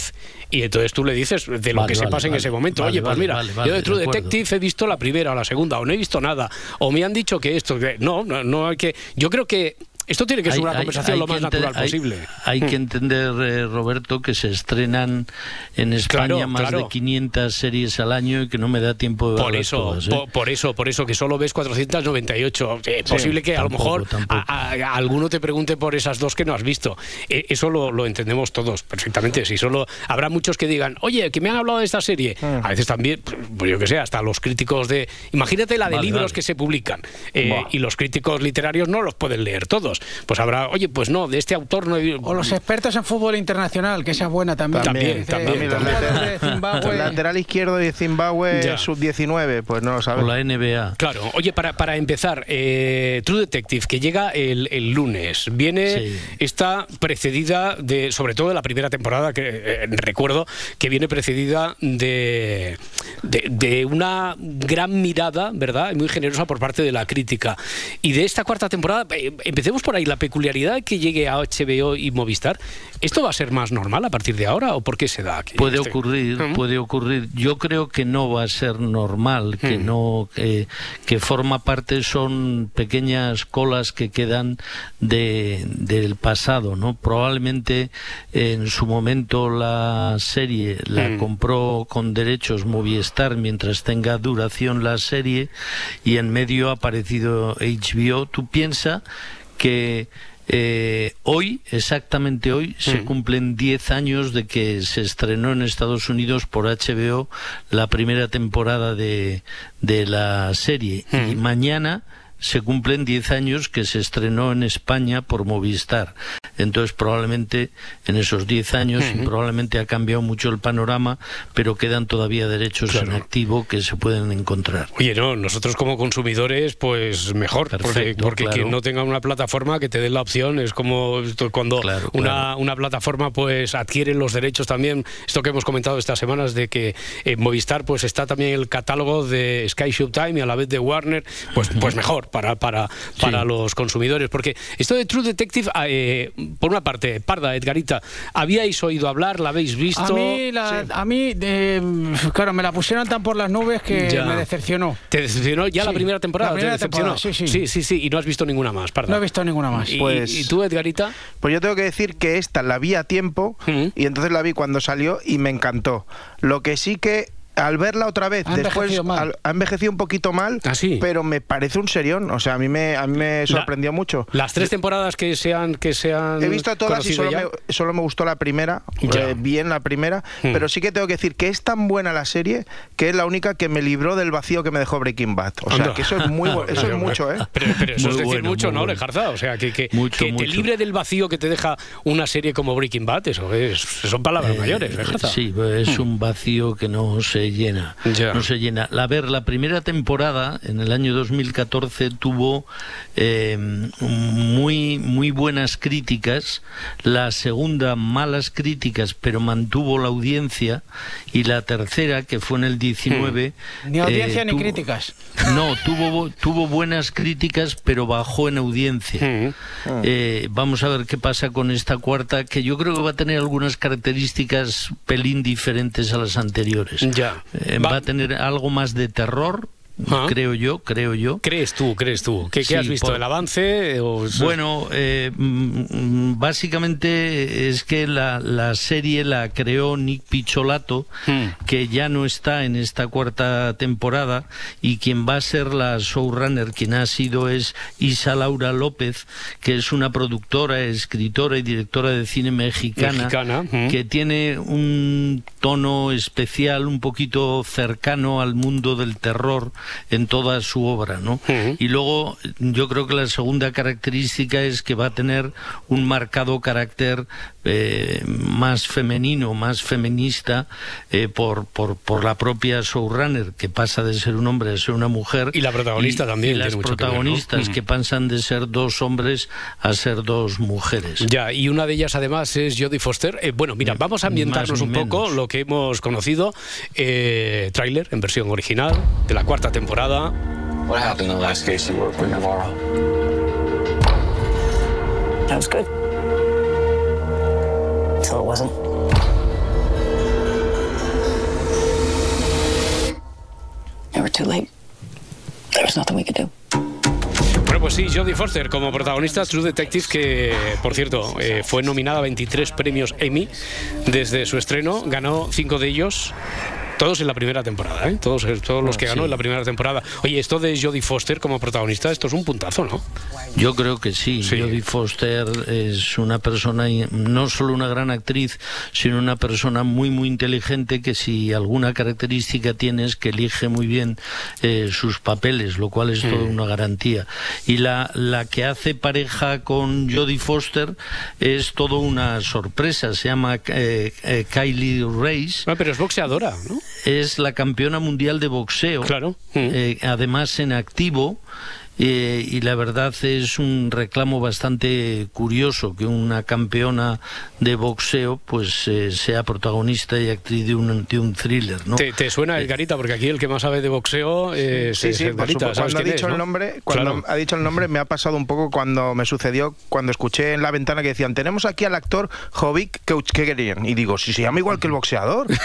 Y entonces tú le dices de lo Vale, que vale, sepas en ese momento, oye, pues mira, yo de True de. Detective he visto la primera o la segunda, o no he visto nada, o me han dicho que esto, que no, no, no hay que. Yo creo que Esto tiene que ser Hay- una hay- conversación hay lo más natural posible. Hay que entender, eh, Roberto, que se estrenan en España Claro, más claro. de 500 series al año y que no me da tiempo de Por eso, todas, ¿eh? po- por eso, por eso que solo ves 498. Es Sí, posible que a lo mejor a, a- a alguno te pregunte por esas dos que no has visto. Eh, eso lo, lo entendemos todos perfectamente. Si solo habrá muchos que digan, oye, que me han hablado de esta serie. A veces también, pues yo que sé, hasta los críticos de. Imagínate la de Vale, libros vale. que se publican eh, y los críticos literarios no los pueden leer todos. Pues habrá, oye, pues no, de este autor no. he- O los expertos en fútbol internacional, que esa es buena también. También, también, también. Jugador de Zimbabue. Lateral izquierdo de Zimbabue Ya. sub-19, pues no lo sabes. O la NBA. Claro, oye, para, para empezar, eh, True Detective, que llega el, el lunes, viene, Sí. está precedida de, sobre todo de la primera temporada, que eh, recuerdo que viene precedida de, de, de una gran mirada, ¿verdad? Y muy generosa por parte de la crítica. Y de esta cuarta temporada, eh, empecemos por ahí, la peculiaridad de que llegue a HBO y Movistar, ¿esto va a ser más normal a partir de ahora o por qué se da? que Puede este- ocurrir, ¿Mm? puede ocurrir. Yo creo que no va a ser normal, que Mm. no, que, que forma parte son pequeñas colas que quedan de, del pasado, ¿no? Probablemente en su momento la serie la Mm. compró con derechos Movistar mientras tenga duración la serie y en medio ha aparecido HBO. Tú piensa que eh, hoy, exactamente hoy, se Mm. cumplen 10 años de que se estrenó en Estados Unidos por HBO la primera temporada de, de la serie. Y Mm. mañana se cumplen 10 años que se estrenó en España por Movistar. Entonces, probablemente en esos 10 años, probablemente ha cambiado mucho el panorama, pero quedan todavía derechos en activo que se pueden encontrar. Oye, no, nosotros como consumidores, pues mejor, porque, Perfecto, porque claro. quien no tenga una plataforma que te dé la opción es como cuando una, una plataforma pues adquiere los derechos también, esto que hemos comentado estas semanas de que en Movistar pues está también el catálogo de Sky Showtime y a la vez de Warner, pues, pues mejor para, para, para los consumidores, porque esto de True Detective, eh, por una parte, Parda, Edgarita, ¿habíais oído hablar, la habéis visto? A mí, la- a mí eh, claro, me la pusieron tan por las nubes que Ya. me decepcionó. ¿Te decepcionó ya la primera temporada? la primera ¿Te decepcionó? temporada, sí, sí. sí, sí, sí, y no has visto ninguna más, Parda. No he visto ninguna más. ¿Y, Pues- y tú, Edgarita? Pues yo tengo que decir que esta la vi a tiempo y entonces la vi cuando salió y me encantó. Lo que sí que al verla otra vez, Ha después mal. ha envejecido un poquito mal, pero me parece un serión. O sea, a mí me, a mí me sorprendió mucho. Las tres temporadas que sean que sean He visto todas y solo ya. me, solo me gustó la primera, Ya. eh, bien la primera, Hmm. pero sí que tengo que decir que es tan buena la serie que es la única que me libró del vacío que me dejó Breaking Bad. O sea, que eso es muy eso es mucho, ¿eh? Pero, pero eso Muy es decir bueno, mucho, ¿no, bueno. Lejarza? O sea, que, que, Mucho, que te libre del vacío que te deja una serie como Breaking Bad, eso es, son palabras Eh, mayores, Lejarza. Sí, es Hmm. un vacío que no se llena. No se llena. A ver, la primera temporada, en el año 2014, tuvo eh, muy, muy buenas críticas. La segunda, malas críticas, pero mantuvo la audiencia. Y la tercera, que fue en el 19. Ni audiencia eh, ni tuvo- críticas. No, tuvo, tuvo buenas críticas, pero bajó en audiencia. Eh, vamos a ver qué pasa con esta cuarta, que yo creo que va a tener algunas características pelín diferentes a las anteriores. Ya. Eh, va... a tener algo más de terror, Ah. creo yo, creo yo. ¿Crees tú, crees tú? ¿Qué, qué has visto? por- ¿El avance? O... Bueno, eh, mm, mm, básicamente es que la, la serie la creó Nick Picholato, que ya no está en esta cuarta temporada, y quien va a ser la showrunner, quien ha sido es Isa Laura López, que es una productora, escritora y directora de cine mexicana, Mexicana, mm. que tiene un tono especial, un poquito cercano al mundo del terror en toda su obra, ¿no? Y luego yo creo que la segunda característica es que va a tener un marcado carácter eh, más femenino, más feminista eh, por, por, por la propia showrunner, que pasa de ser un hombre a ser una mujer. Y la protagonista y- también Y las mucho que ver, ¿no? protagonistas que pasan de ser dos hombres a ser dos mujeres. Ya, y una de ellas además es Jodie Foster. Eh, bueno, mira, vamos a ambientarnos un poco lo que hemos conocido. Eh, tráiler en versión original de la cuarta temporada. What happened the last case you worked with Navarro? That was good. Until it wasn't. We were too late. There was nothing we could do. Pues sí, Jodie Foster como protagonista True Detective, que por cierto eh, fue nominada a 23 premios Emmy desde su estreno, ganó cinco de ellos. Todos en la primera temporada, ¿eh? Todos, todos los que ganó en la primera temporada. Oye, esto de Jodie Foster como protagonista, esto es un puntazo, ¿no? Yo creo que sí. Jodie Foster es una persona, no solo una gran actriz, sino una persona muy, muy inteligente que si alguna característica tiene es que elige muy bien eh, sus papeles, lo cual es toda Mm. una garantía. Y la, la que hace pareja con Jodie Foster es todo una sorpresa. Se llama eh, eh, Kylie Race. Ah, pero es boxeadora, ¿no? Es la campeona mundial de boxeo. Claro. Eh, además en activo. Eh, y la verdad es un reclamo bastante curioso que una campeona de boxeo pues eh, sea protagonista y actriz de un, de un thriller, ¿no? ¿Te, te suena Edgarita? Porque aquí el que más sabe de boxeo es, Sí, es sí, supuesto. ¿Sabes Cuando ha dicho es, el no? nombre, cuando Claro. ha dicho el nombre, me ha pasado un poco cuando me sucedió cuando escuché en la ventana que decían tenemos aquí al actor Jovic querían y digo si se llama igual que el boxeador.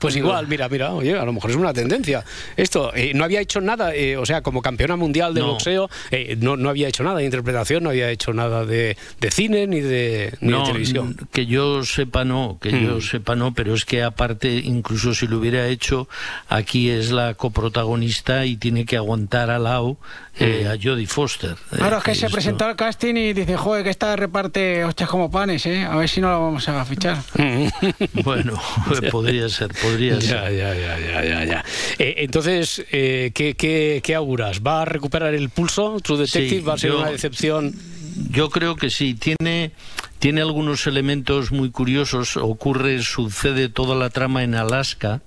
Pues igual, mira, mira, oye, a lo mejor es una tendencia. Esto, eh, no había hecho nada, eh, o sea, como campeona mundial de No. boxeo, eh, no, no había hecho nada de interpretación, no había hecho nada de, de cine ni de, ni de televisión. que yo sepa no, que yo Mm. sepa no, pero es que aparte, incluso si lo hubiera hecho, aquí es la coprotagonista y tiene que aguantar al lado eh, Mm. a Jodie Foster. Eh, Claro, es que se esto- presentó al casting y dice, joder, que esta reparte hostias como panes, ¿eh? A ver si no la vamos a fichar. Bueno, podría ser, podría Ya, ser. ya, ya, ya, ya, ya. Eh, entonces, eh, ¿qué, qué, qué auguras? ¿Va a recuperar el pulso? ¿True Detective Sí, va a ser yo- una decepción? Yo creo que sí, tiene, tiene algunos elementos muy curiosos. Ocurre, sucede toda la trama en Alaska,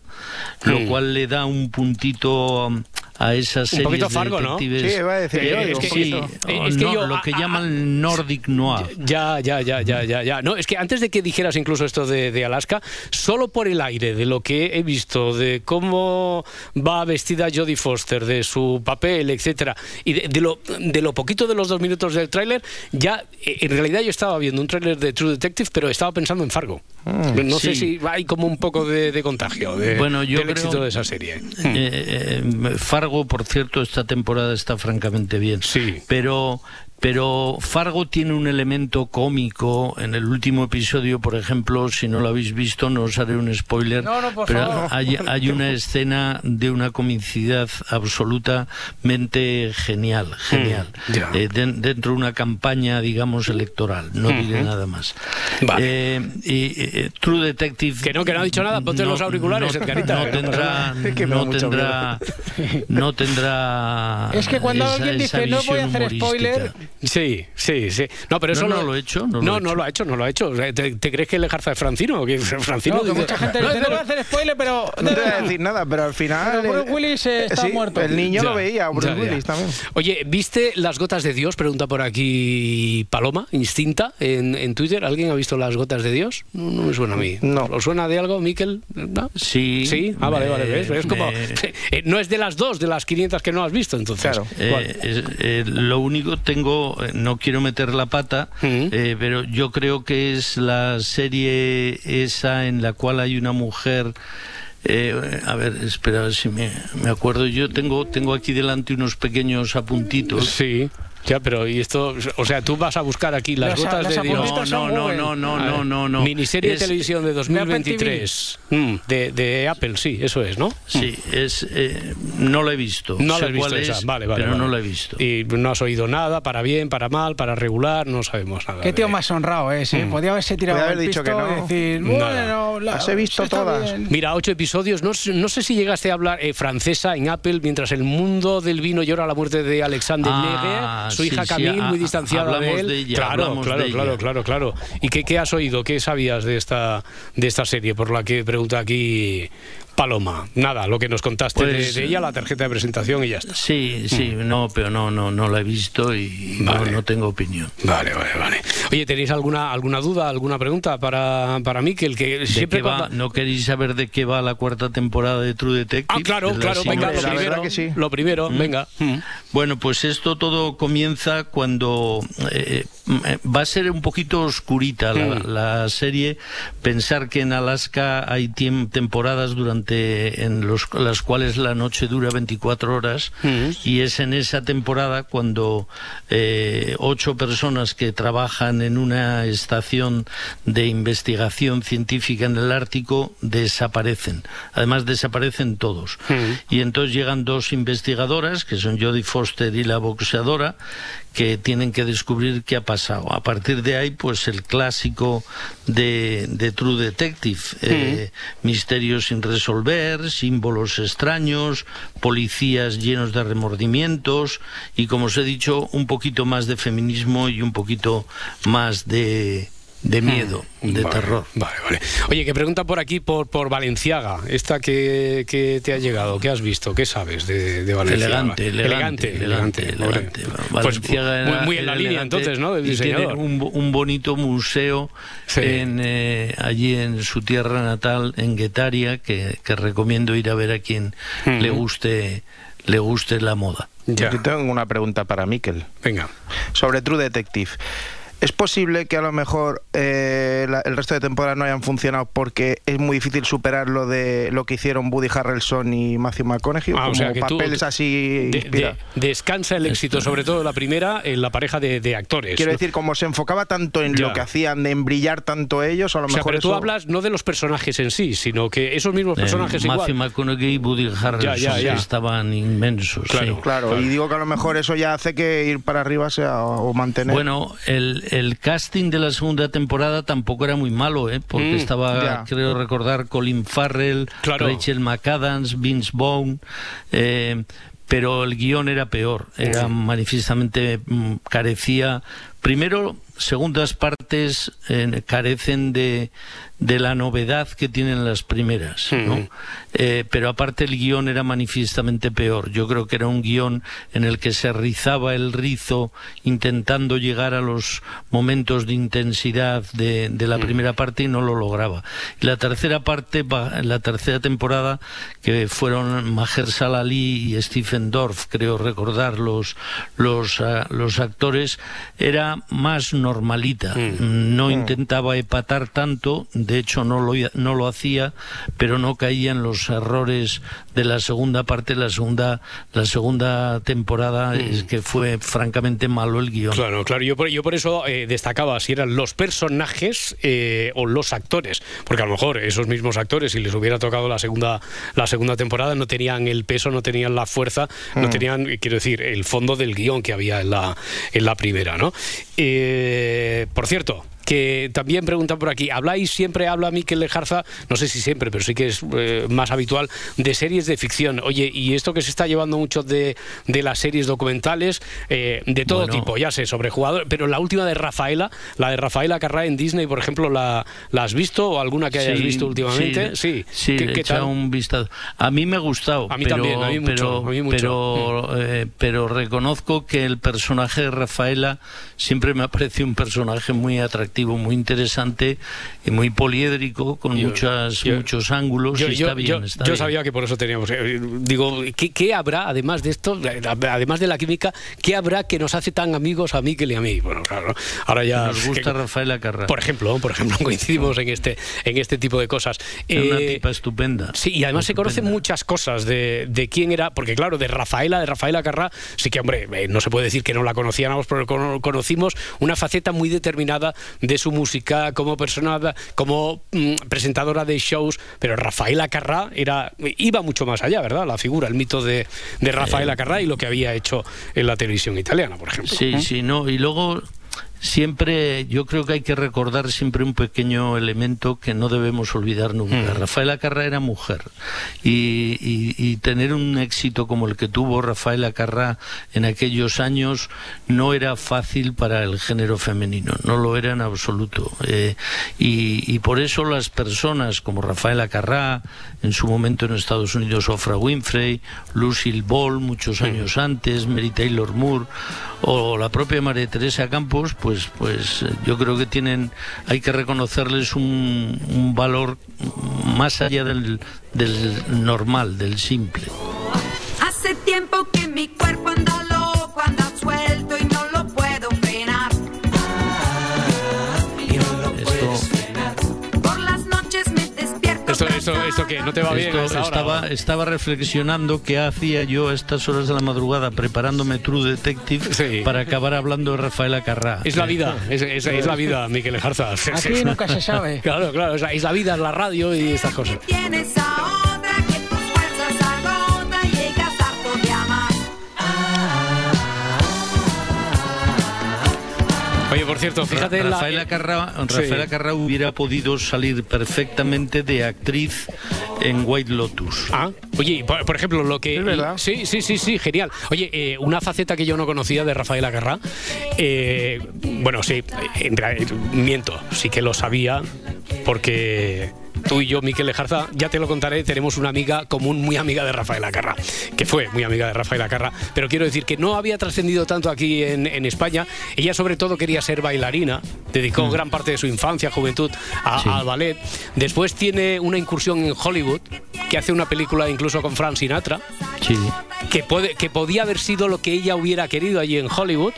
lo Mm. cual le da un puntito um, a esas Un series poquito de Fargo, ¿no? Sí, iba a decir yo, un sí, poquito. Es que no, yo- lo que a- a- llaman Nordic Noir. Ya, ya, ya, ya, ya, ya. No, es que antes de que dijeras incluso esto de, de Alaska, solo por el aire de lo que he visto, de cómo va vestida Jodie Foster, de su papel, etcétera, y de, de lo, de lo poquito de los dos minutos del tráiler, ya eh, en realidad yo estaba viendo un tráiler de True Detective, pero estaba pensando en Fargo. no sé sí. si hay como un poco de, de contagio de, Bueno, yo del creo- éxito de esa serie. Eh, eh, Fargo, por cierto, esta temporada está francamente bien. Sí. Pero, pero Fargo tiene un elemento cómico. En el último episodio, por ejemplo, si no lo habéis visto, no os haré un spoiler. No, no, por pero favor. hay, hay una escena de una comicidad absolutamente genial, genial. Mm, ya. Eh, den- dentro de una campaña, digamos, electoral. No diré Ujú. nada más. Vale. Eh, y, eh, True Detective. Que no, que no ha dicho nada, ponte los auriculares, no, Edgarita, no tendrá. Es que no tendrá, no tendrá. Es que cuando esa- alguien dice, no voy a visión hacer spoiler, humorística". Sí, sí, sí. No, pero eso No, no lo he hecho, no lo no, he no lo ha hecho, no lo ha hecho. ¿Te, te crees que le jarza de Francino? Que Francino no, que dice, mucha gente "No, no voy a hacer spoiler, pero... No te voy a decir nada, pero al final Pero Bruce eh, Willis eh, está sí, muerto. el niño Ya, lo veía, Bruce ya, ya. Willis también. Oye, ¿viste Las Gotas de Dios? Pregunta por aquí Paloma, instinta, en, en Twitter. ¿Alguien ha visto Las Gotas de Dios? No, no me suena a mí. No. ¿Os suena de algo, Miquel? ¿No? Sí. Sí, ah, vale, me- vale. ¿ves? Es como, eh, no es de las dos, de las 500 que no has visto, entonces. Claro. Eh, es- eh, lo único tengo, no quiero meter la pata, eh, pero yo creo que es la serie esa en la cual hay una mujer. eh, a ver, espera a ver si me, me acuerdo. Yo tengo tengo aquí delante unos pequeños apuntitos. Sí. Ya, pero y esto, o sea, tú vas a buscar aquí las Los- gotas de Dios. No, no, no, no, ver, no, no, no. Miniserie Es- de televisión de 2023. Mm, de, de Apple, sí, eso es, ¿no? Sí, es eh, no la he visto. No la has visto cuál esa, es, vale, vale. pero vale. no la he visto. Y no has oído nada, para bien, para mal, para regular, no sabemos nada. Qué tío más honrado es, ¿eh? Mm. Podía haberse tirado Podía haber el dicho que no. y decir, bueno, la- Las he visto todas. bien. Mira, ocho episodios. No, sé- no sé si llegaste a hablar eh, francesa en Apple mientras el mundo del vino llora la muerte de Alexander Ah, Neger, su sí, hija sí, Camille, a- muy distanciada de él. de ella, claro, hablamos claro, de claro, claro, claro. ¿Y qué, qué has oído? ¿Qué sabías de esta de esta serie? Por la que pregunta aquí Paloma. Nada, lo que nos contaste de- Pues, de, ella, la tarjeta de presentación y ya está. Sí, sí, no, pero no, no, no la he visto y no- Vale. no, tengo opinión. Vale, vale, vale. Oye, ¿tenéis alguna alguna duda, alguna pregunta para, para mí? Que el que ¿De siempre va? cuando- ¿No queréis saber de qué va la cuarta temporada de True Detective? Ah, claro, claro, venga, lo primero, que sí. lo primero, Mm. venga. Mm. Bueno, pues esto todo comienza cuando mm, eh, va a ser un poquito oscurita la, Mm. la serie. Pensar que en Alaska hay tiem- temporadas durante en los, las cuales la noche dura 24 horas y es en esa temporada cuando eh, ocho personas que trabajan en una estación de investigación científica en el Ártico desaparecen. Además desaparecen todos. Y entonces llegan dos investigadoras, que son Jodie Foster y la boxeadora, que tienen que descubrir qué ha pasado. A partir de ahí, pues el clásico de, de True Detective, eh, misterios sin resolver, símbolos extraños, policías llenos de remordimientos y, como os he dicho, un poquito más de feminismo y un poquito más de, de miedo, de Vale, terror. Vale, vale. Oye, que pregunta por aquí por, por Valenciaga, esta que, que te ha llegado, ¿qué has visto? ¿Qué sabes de, de Valenciaga? Elegante, elegante, elegante, elegante, elegante. Pues Valenciaga muy, era- muy en la línea entonces, ¿no? Del y tiene diseñador. un, un bonito museo en, eh, allí en su tierra natal, en Guetaria, que, que recomiendo ir a ver a quien le guste le guste la moda. Yo tengo una pregunta para Miquel. Venga. Sobre True Detective. ¿Es posible que a lo mejor eh, la- el resto de temporadas no hayan funcionado porque es muy difícil superar lo de lo que hicieron Woody Harrelson y Matthew McConaughey? Ah, o como sea, que tú- papeles así De- inspira- de- descansa el éxito, sobre todo la primera, en la pareja de, de actores. Quiero ¿no? decir, como se enfocaba tanto en Ya. lo que hacían, en brillar tanto ellos, a lo O sea, mejor pero tú hablas no de los personajes en sí, sino que esos mismos Eh, personajes Matthew igual. McConaughey y Woody Harrelson Ya, ya, ya. estaban inmensos. sí. Claro, y digo que a lo mejor eso ya hace que ir para arriba sea o o mantener. Bueno, el, el casting de la segunda temporada tampoco era muy malo, ¿eh? porque Mm, estaba, creo recordar, Colin Farrell, Claro. Rachel McAdams, Vince Vaughn. eh, pero el guion era peor, era manifiestamente mm, carecía. Primero, segundas partes eh, carecen de, de la novedad que tienen las primeras, ¿no? Eh, pero aparte el guion era manifiestamente peor. Yo creo que era un guion en el que se rizaba el rizo intentando llegar a los momentos de intensidad de, de la primera parte y no lo lograba. Y la tercera parte, la tercera temporada, que fueron Mahershala Ali y Stephen Dorff, creo recordar los, los, ah, los actores, era más normalita. No intentaba epatar tanto, de hecho no lo, no lo hacía, pero no caía en los errores de la segunda parte, la segunda, la segunda temporada, es que fue francamente malo el guion. Claro, claro. Yo por, yo por eso eh, destacaba si eran los personajes eh, o los actores. Porque a lo mejor esos mismos actores, si les hubiera tocado la segunda, la segunda temporada, no tenían el peso, no tenían la fuerza, no Mm. tenían, quiero decir, el fondo del guion que había en la, en la primera, ¿no? Eh, por cierto. Que también preguntan por aquí, habláis, siempre habla Miquel Lejarza, no sé si siempre, pero sí que es eh, más habitual, de series de ficción. Oye, y esto que se está llevando mucho de, de las series documentales, eh, de todo Bueno. tipo, ya sé, sobre jugadores, pero la última de Rafaela, la de Rafaela Carrá en Disney, por ejemplo, ¿la, la has visto o alguna que hayas Sí, visto últimamente? Sí, sí, ¿Qué, le he qué echado tal? un vistazo. A mí me ha gustado, A mí pero, también, a mí mucho, pero, a mí mucho. pero, eh, pero reconozco que el personaje de Rafaela siempre me ha parecido un personaje muy atractivo, muy interesante y muy poliédrico, con Yo- muchas, yo- muchos ángulos. Yo, y está bien, está yo bien. sabía que por eso teníamos. eh, digo, ¿qué, qué habrá, además de esto, además de la química, qué habrá que nos hace tan amigos a Miquel y a mí? Bueno, claro, ahora ya. Nos gusta Rafaela Carrá. Por ejemplo, por ejemplo, coincidimos en este, en este tipo de cosas. Es una Eh, tipa estupenda. Sí, y además se conocen muchas cosas de, de quién era, porque claro, de Rafaela, de Rafaela Carrá, sí que, hombre, eh, no se puede decir que no la conocíamos, pero cono- conocimos una faceta muy determinada de su música como persona, como mm, presentadora de shows, pero Rafaela Carrá era, iba mucho más allá, ¿verdad? La figura, el mito de, de Rafaela Carrá y lo que había hecho en la televisión italiana, por ejemplo. Sí, sí, no. Y luego siempre, yo creo que hay que recordar siempre un pequeño elemento que no debemos olvidar nunca. Mm. Rafaela Carrá era mujer y, y- y tener un éxito como el que tuvo Rafaela Carrá en aquellos años no era fácil para el género femenino, no lo era en absoluto. Eh, y, y por eso las personas como Rafaela Carrá, en su momento en Estados Unidos Oprah Winfrey, Lucille Ball muchos años antes, Mary Taylor Moore o la propia María Teresa Campos, pues, pues eh, yo creo que tienen, hay que reconocerles un, un valor más allá del, del normal, del simple. Esto, que no te va bien. Esto a esta hora, estaba, estaba reflexionando qué hacía yo a estas horas de la madrugada preparándome True Detective para acabar hablando de Rafaela Carrá. Es la vida, es, es- es la vida, Miquel Ejarza. Aquí nunca se sabe. Claro, claro, es la, es la vida, es la radio y estas cosas. Por cierto, fíjate en la... Rafaela Carrá, Sí. Rafaela Carrá hubiera podido salir perfectamente de actriz en White Lotus. Ah, oye, y por, por ejemplo, lo que... Sí, sí, sí, sí, genial. Oye, eh, una faceta que yo no conocía de Rafael Agarrá, eh, bueno, sí, en miento, sí que lo sabía, porque tú y yo, Miquel Lejarza, ya te lo contaré, tenemos una amiga común, muy amiga de Rafael Acarra, que fue muy amiga de Rafael Acarra, pero quiero decir que no había trascendido tanto aquí en, en España. Ella sobre todo quería ser bailarina, dedicó gran parte de su infancia, juventud a- al ballet. Después tiene una incursión en Hollywood, que hace una película incluso con Frank Sinatra, Sí. que, puede, que podía haber sido lo que ella hubiera querido allí en Hollywood,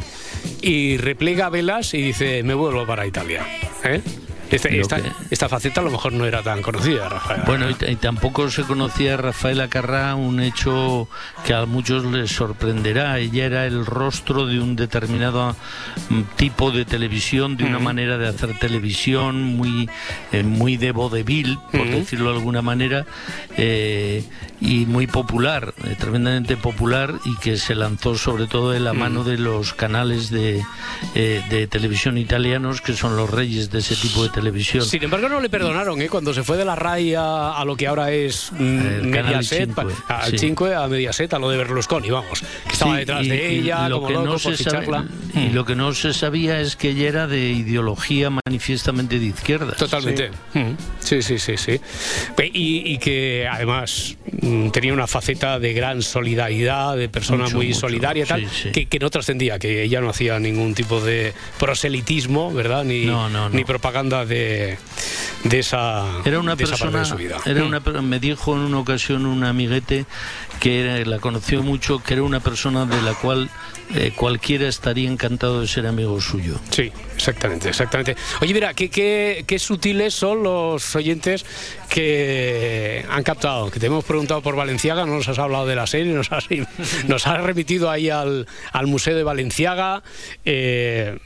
y replega velas y dice, me vuelvo para Italia. ¿Eh? Este- esta, que- esta faceta a lo mejor no era tan conocida, Rafael. Bueno, y, tampoco se conocía a Rafaela Carrá, un hecho que a muchos les sorprenderá. Ella era el rostro de un determinado mm, tipo de televisión, de una manera de hacer televisión muy, eh, muy de vodevil, por decirlo de alguna manera, eh, y muy popular, eh, tremendamente popular, y que se lanzó sobre todo de la mano de los canales de, eh, de televisión italianos, que son los reyes de ese tipo de televisión. Sin embargo, no le perdonaron, ¿eh? Cuando se fue de la RAI a, a lo que ahora es mm, Mediaset, al sí. 5 a Mediaset, a lo de Berlusconi, vamos. Que estaba Sí, detrás y- de y ella, lo como que loco no por se sabe- y lo que no se sabía es que ella era de ideología manifiestamente de izquierda. Totalmente. Mm. Sí, sí, sí, sí. Y, y que además mm, tenía una faceta de gran solidaridad, de persona Mucho, muy mucho. solidaria, y tal, Sí, sí. Que, que no trascendía, que ella no hacía ningún tipo de proselitismo, ¿verdad? Ni, No, no, no. ni propaganda de, de esa, Era una de esa parte persona, de su vida. era una, me dijo en una ocasión un amiguete que era- la conoció mucho, que era una persona de la cual eh, cualquiera estaría encantado de ser amigo suyo. Sí, exactamente, exactamente. Oye, mira, qué, qué, qué sutiles son los oyentes que han captado, que te hemos preguntado por Valenciaga, no nos has hablado de la serie, nos has, nos has remitido ahí al, al Museo de Valenciaga. Eh,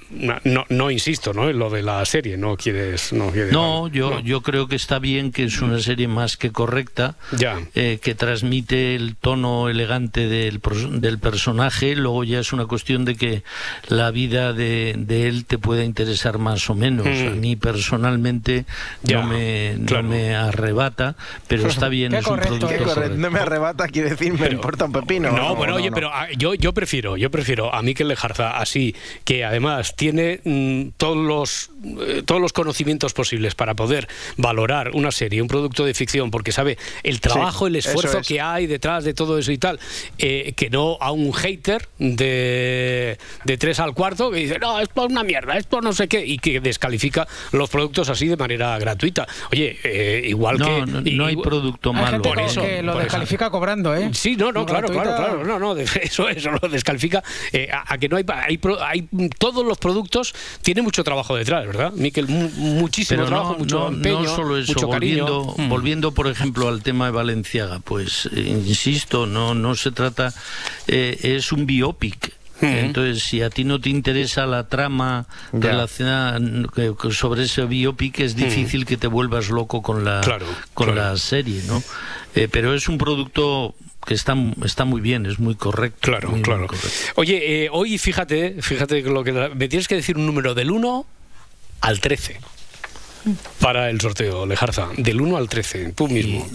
no, no, insisto, ¿no? En lo de la serie, no quieres... No, quieres- No, yo, yo creo que está bien, que es una serie más que correcta, Ya. eh, que transmite el tono elegante del, del personaje, luego ya es una cuestión de que la vida de, de él te pueda interesar más o menos. Mm. A mí personalmente Ya, no, me, no me arrebata, pero está bien, Qué es un producto qué correcto. correcto. No me arrebata, quiere decir, me importa un pepino. No, bueno, oye, no. pero ah, yo, yo prefiero, yo prefiero a Miquel Lejarza así, que además tiene mm, todos los eh, todos los conocimientos posibles para poder valorar una serie, un producto de ficción, porque sabe el trabajo, el esfuerzo es. que hay detrás de todo eso y tal, eh, que no a un hater de, de tres al cuarto que dice, no, esto es una mierda, esto no sé qué, y que descalifica los productos así de manera gratuita. Oye, eh, igual No, que... no, no hay igual- producto Hay malo. Por que- eso, que lo por eso. descalifica cobrando, ¿eh? Sí, no, no, claro, claro, gratuita. claro, no, no, eso, eso lo descalifica. eh, a, a que no hay, hay, pro- hay- todos los productos tienen mucho trabajo detrás, ¿verdad? Miquel, mu- muchísimo Pero trabajo, no, mucho no, empeño, no solo eso, mucho cariño. volviendo, Mm. volviendo por ejemplo al tema de Valenciaga, pues eh, insisto, no, no se trata, eh, es un biopic. Entonces, si a ti no te interesa la trama relacionada sobre ese biopic, es difícil que te vuelvas loco con la, Claro, con claro. la serie, ¿no? Eh, pero es un producto que está, está muy bien, es muy correcto. Claro, muy, muy claro. correcto. Oye, eh, hoy fíjate, fíjate lo que me tienes que decir un número del 1 al 13 para el sorteo, Lejarza, del 1 al 13, tú mismo.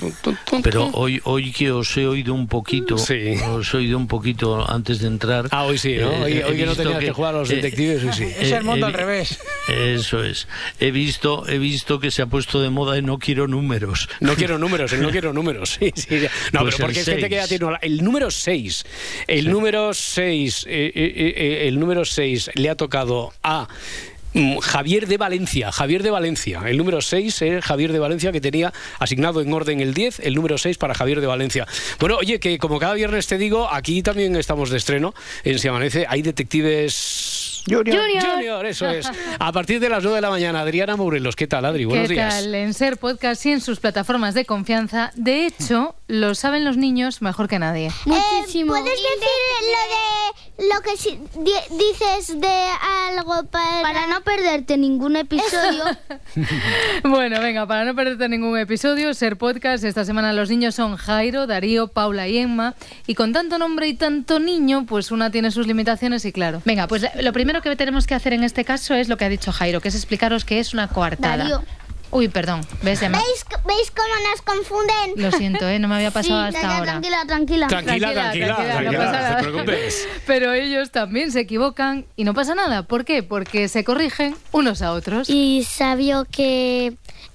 Pero hoy, hoy que os he oído un poquito, Sí. os he oído un poquito antes de entrar. Ah, hoy sí, ¿no? eh, hoy que no tenías que, jugar a los eh, detectives, hoy sí. Es el mundo he al revés. Eso es. He visto, he visto que se ha puesto de moda y no quiero números. No quiero números, el no quiero números. Sí, sí, ya. No, Pues pero porque es gente que ya seis. tiene el número 6. El número 6, el número 6 le ha tocado a Javier de Valencia, Javier de Valencia. El número 6 es Javier de Valencia que tenía asignado en orden el 10, el número 6 para Javier de Valencia. Bueno, oye, que como cada viernes te digo, aquí también estamos de estreno en Si Amanece. Hay detectives Junior. Junior, eso es. A partir de las 9 de la mañana, Adriana Morelos. ¿Qué tal, Adri? Buenos ¿Qué días. tal? En Ser Podcast y en sus plataformas de confianza. De hecho, lo saben los niños mejor que nadie. Muchísimo. ¿Puedes decir lo de lo que si- di- dices de algo para, para no perderte ningún episodio? Bueno, venga, para no perderte ningún episodio, Ser Podcast, esta semana los niños son Jairo, Darío, Paula y Emma. Y con tanto nombre y tanto niño, pues una tiene sus limitaciones y claro. Venga, pues lo primero que tenemos que hacer en este caso es lo que ha dicho Jairo, que es explicaros qué es una coartada. Darío. Uy, perdón, ¿ves, Emma? ¿Veis, ¿Veis cómo nos confunden? Lo siento, ¿eh? no me había pasado Sí, hasta ya, ahora. Tranquila, tranquila. Tranquila, tranquila, tranquila, no tranquila, pasa no nada. te preocupes. Pero ellos también se equivocan y no pasa nada. ¿Por qué? Porque se corrigen unos a otros. Y sabió que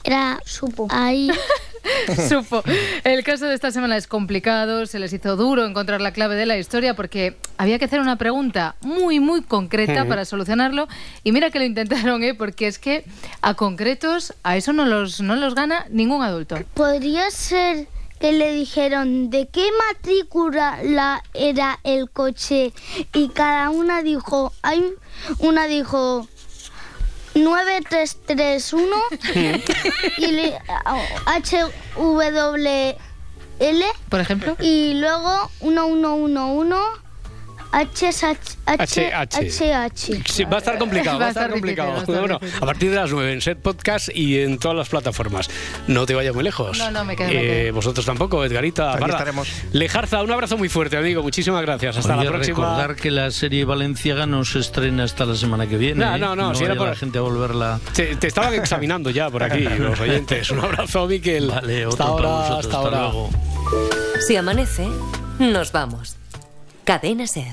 era supo. Ahí. Supo. El caso de esta semana es complicado, se les hizo duro encontrar la clave de la historia porque había que hacer una pregunta muy, muy concreta para solucionarlo. Y mira que lo intentaron, ¿eh? porque es que a concretos a eso no los, no los gana ningún adulto. Podría ser que le dijeron de qué matrícula la- era el coche y cada una dijo, hay una dijo 9331 y le, HWL por ejemplo y luego 1111 HH Sí, va a estar complicado, va a estar, complicado. Bueno, a partir de las 9 en Set Podcast y en todas las plataformas. No te vayas muy lejos. No, no, me quedo, Eh. Vosotros tampoco, Edgarita. Aquí estaremos. Lejarza, un abrazo muy fuerte, amigo. Muchísimas gracias. Hasta Oye, la próxima. recordar que la serie Valenciaga no se estrena hasta la semana que viene. No, ¿eh? no, no, si era por- la gente a volverla. Te, te estaban examinando ya por aquí, los oyentes. Un abrazo, Miquel. Vale, hasta otro para ahora, vosotros, hasta hasta ahora. luego. Si amanece, nos vamos. Cadena Ser.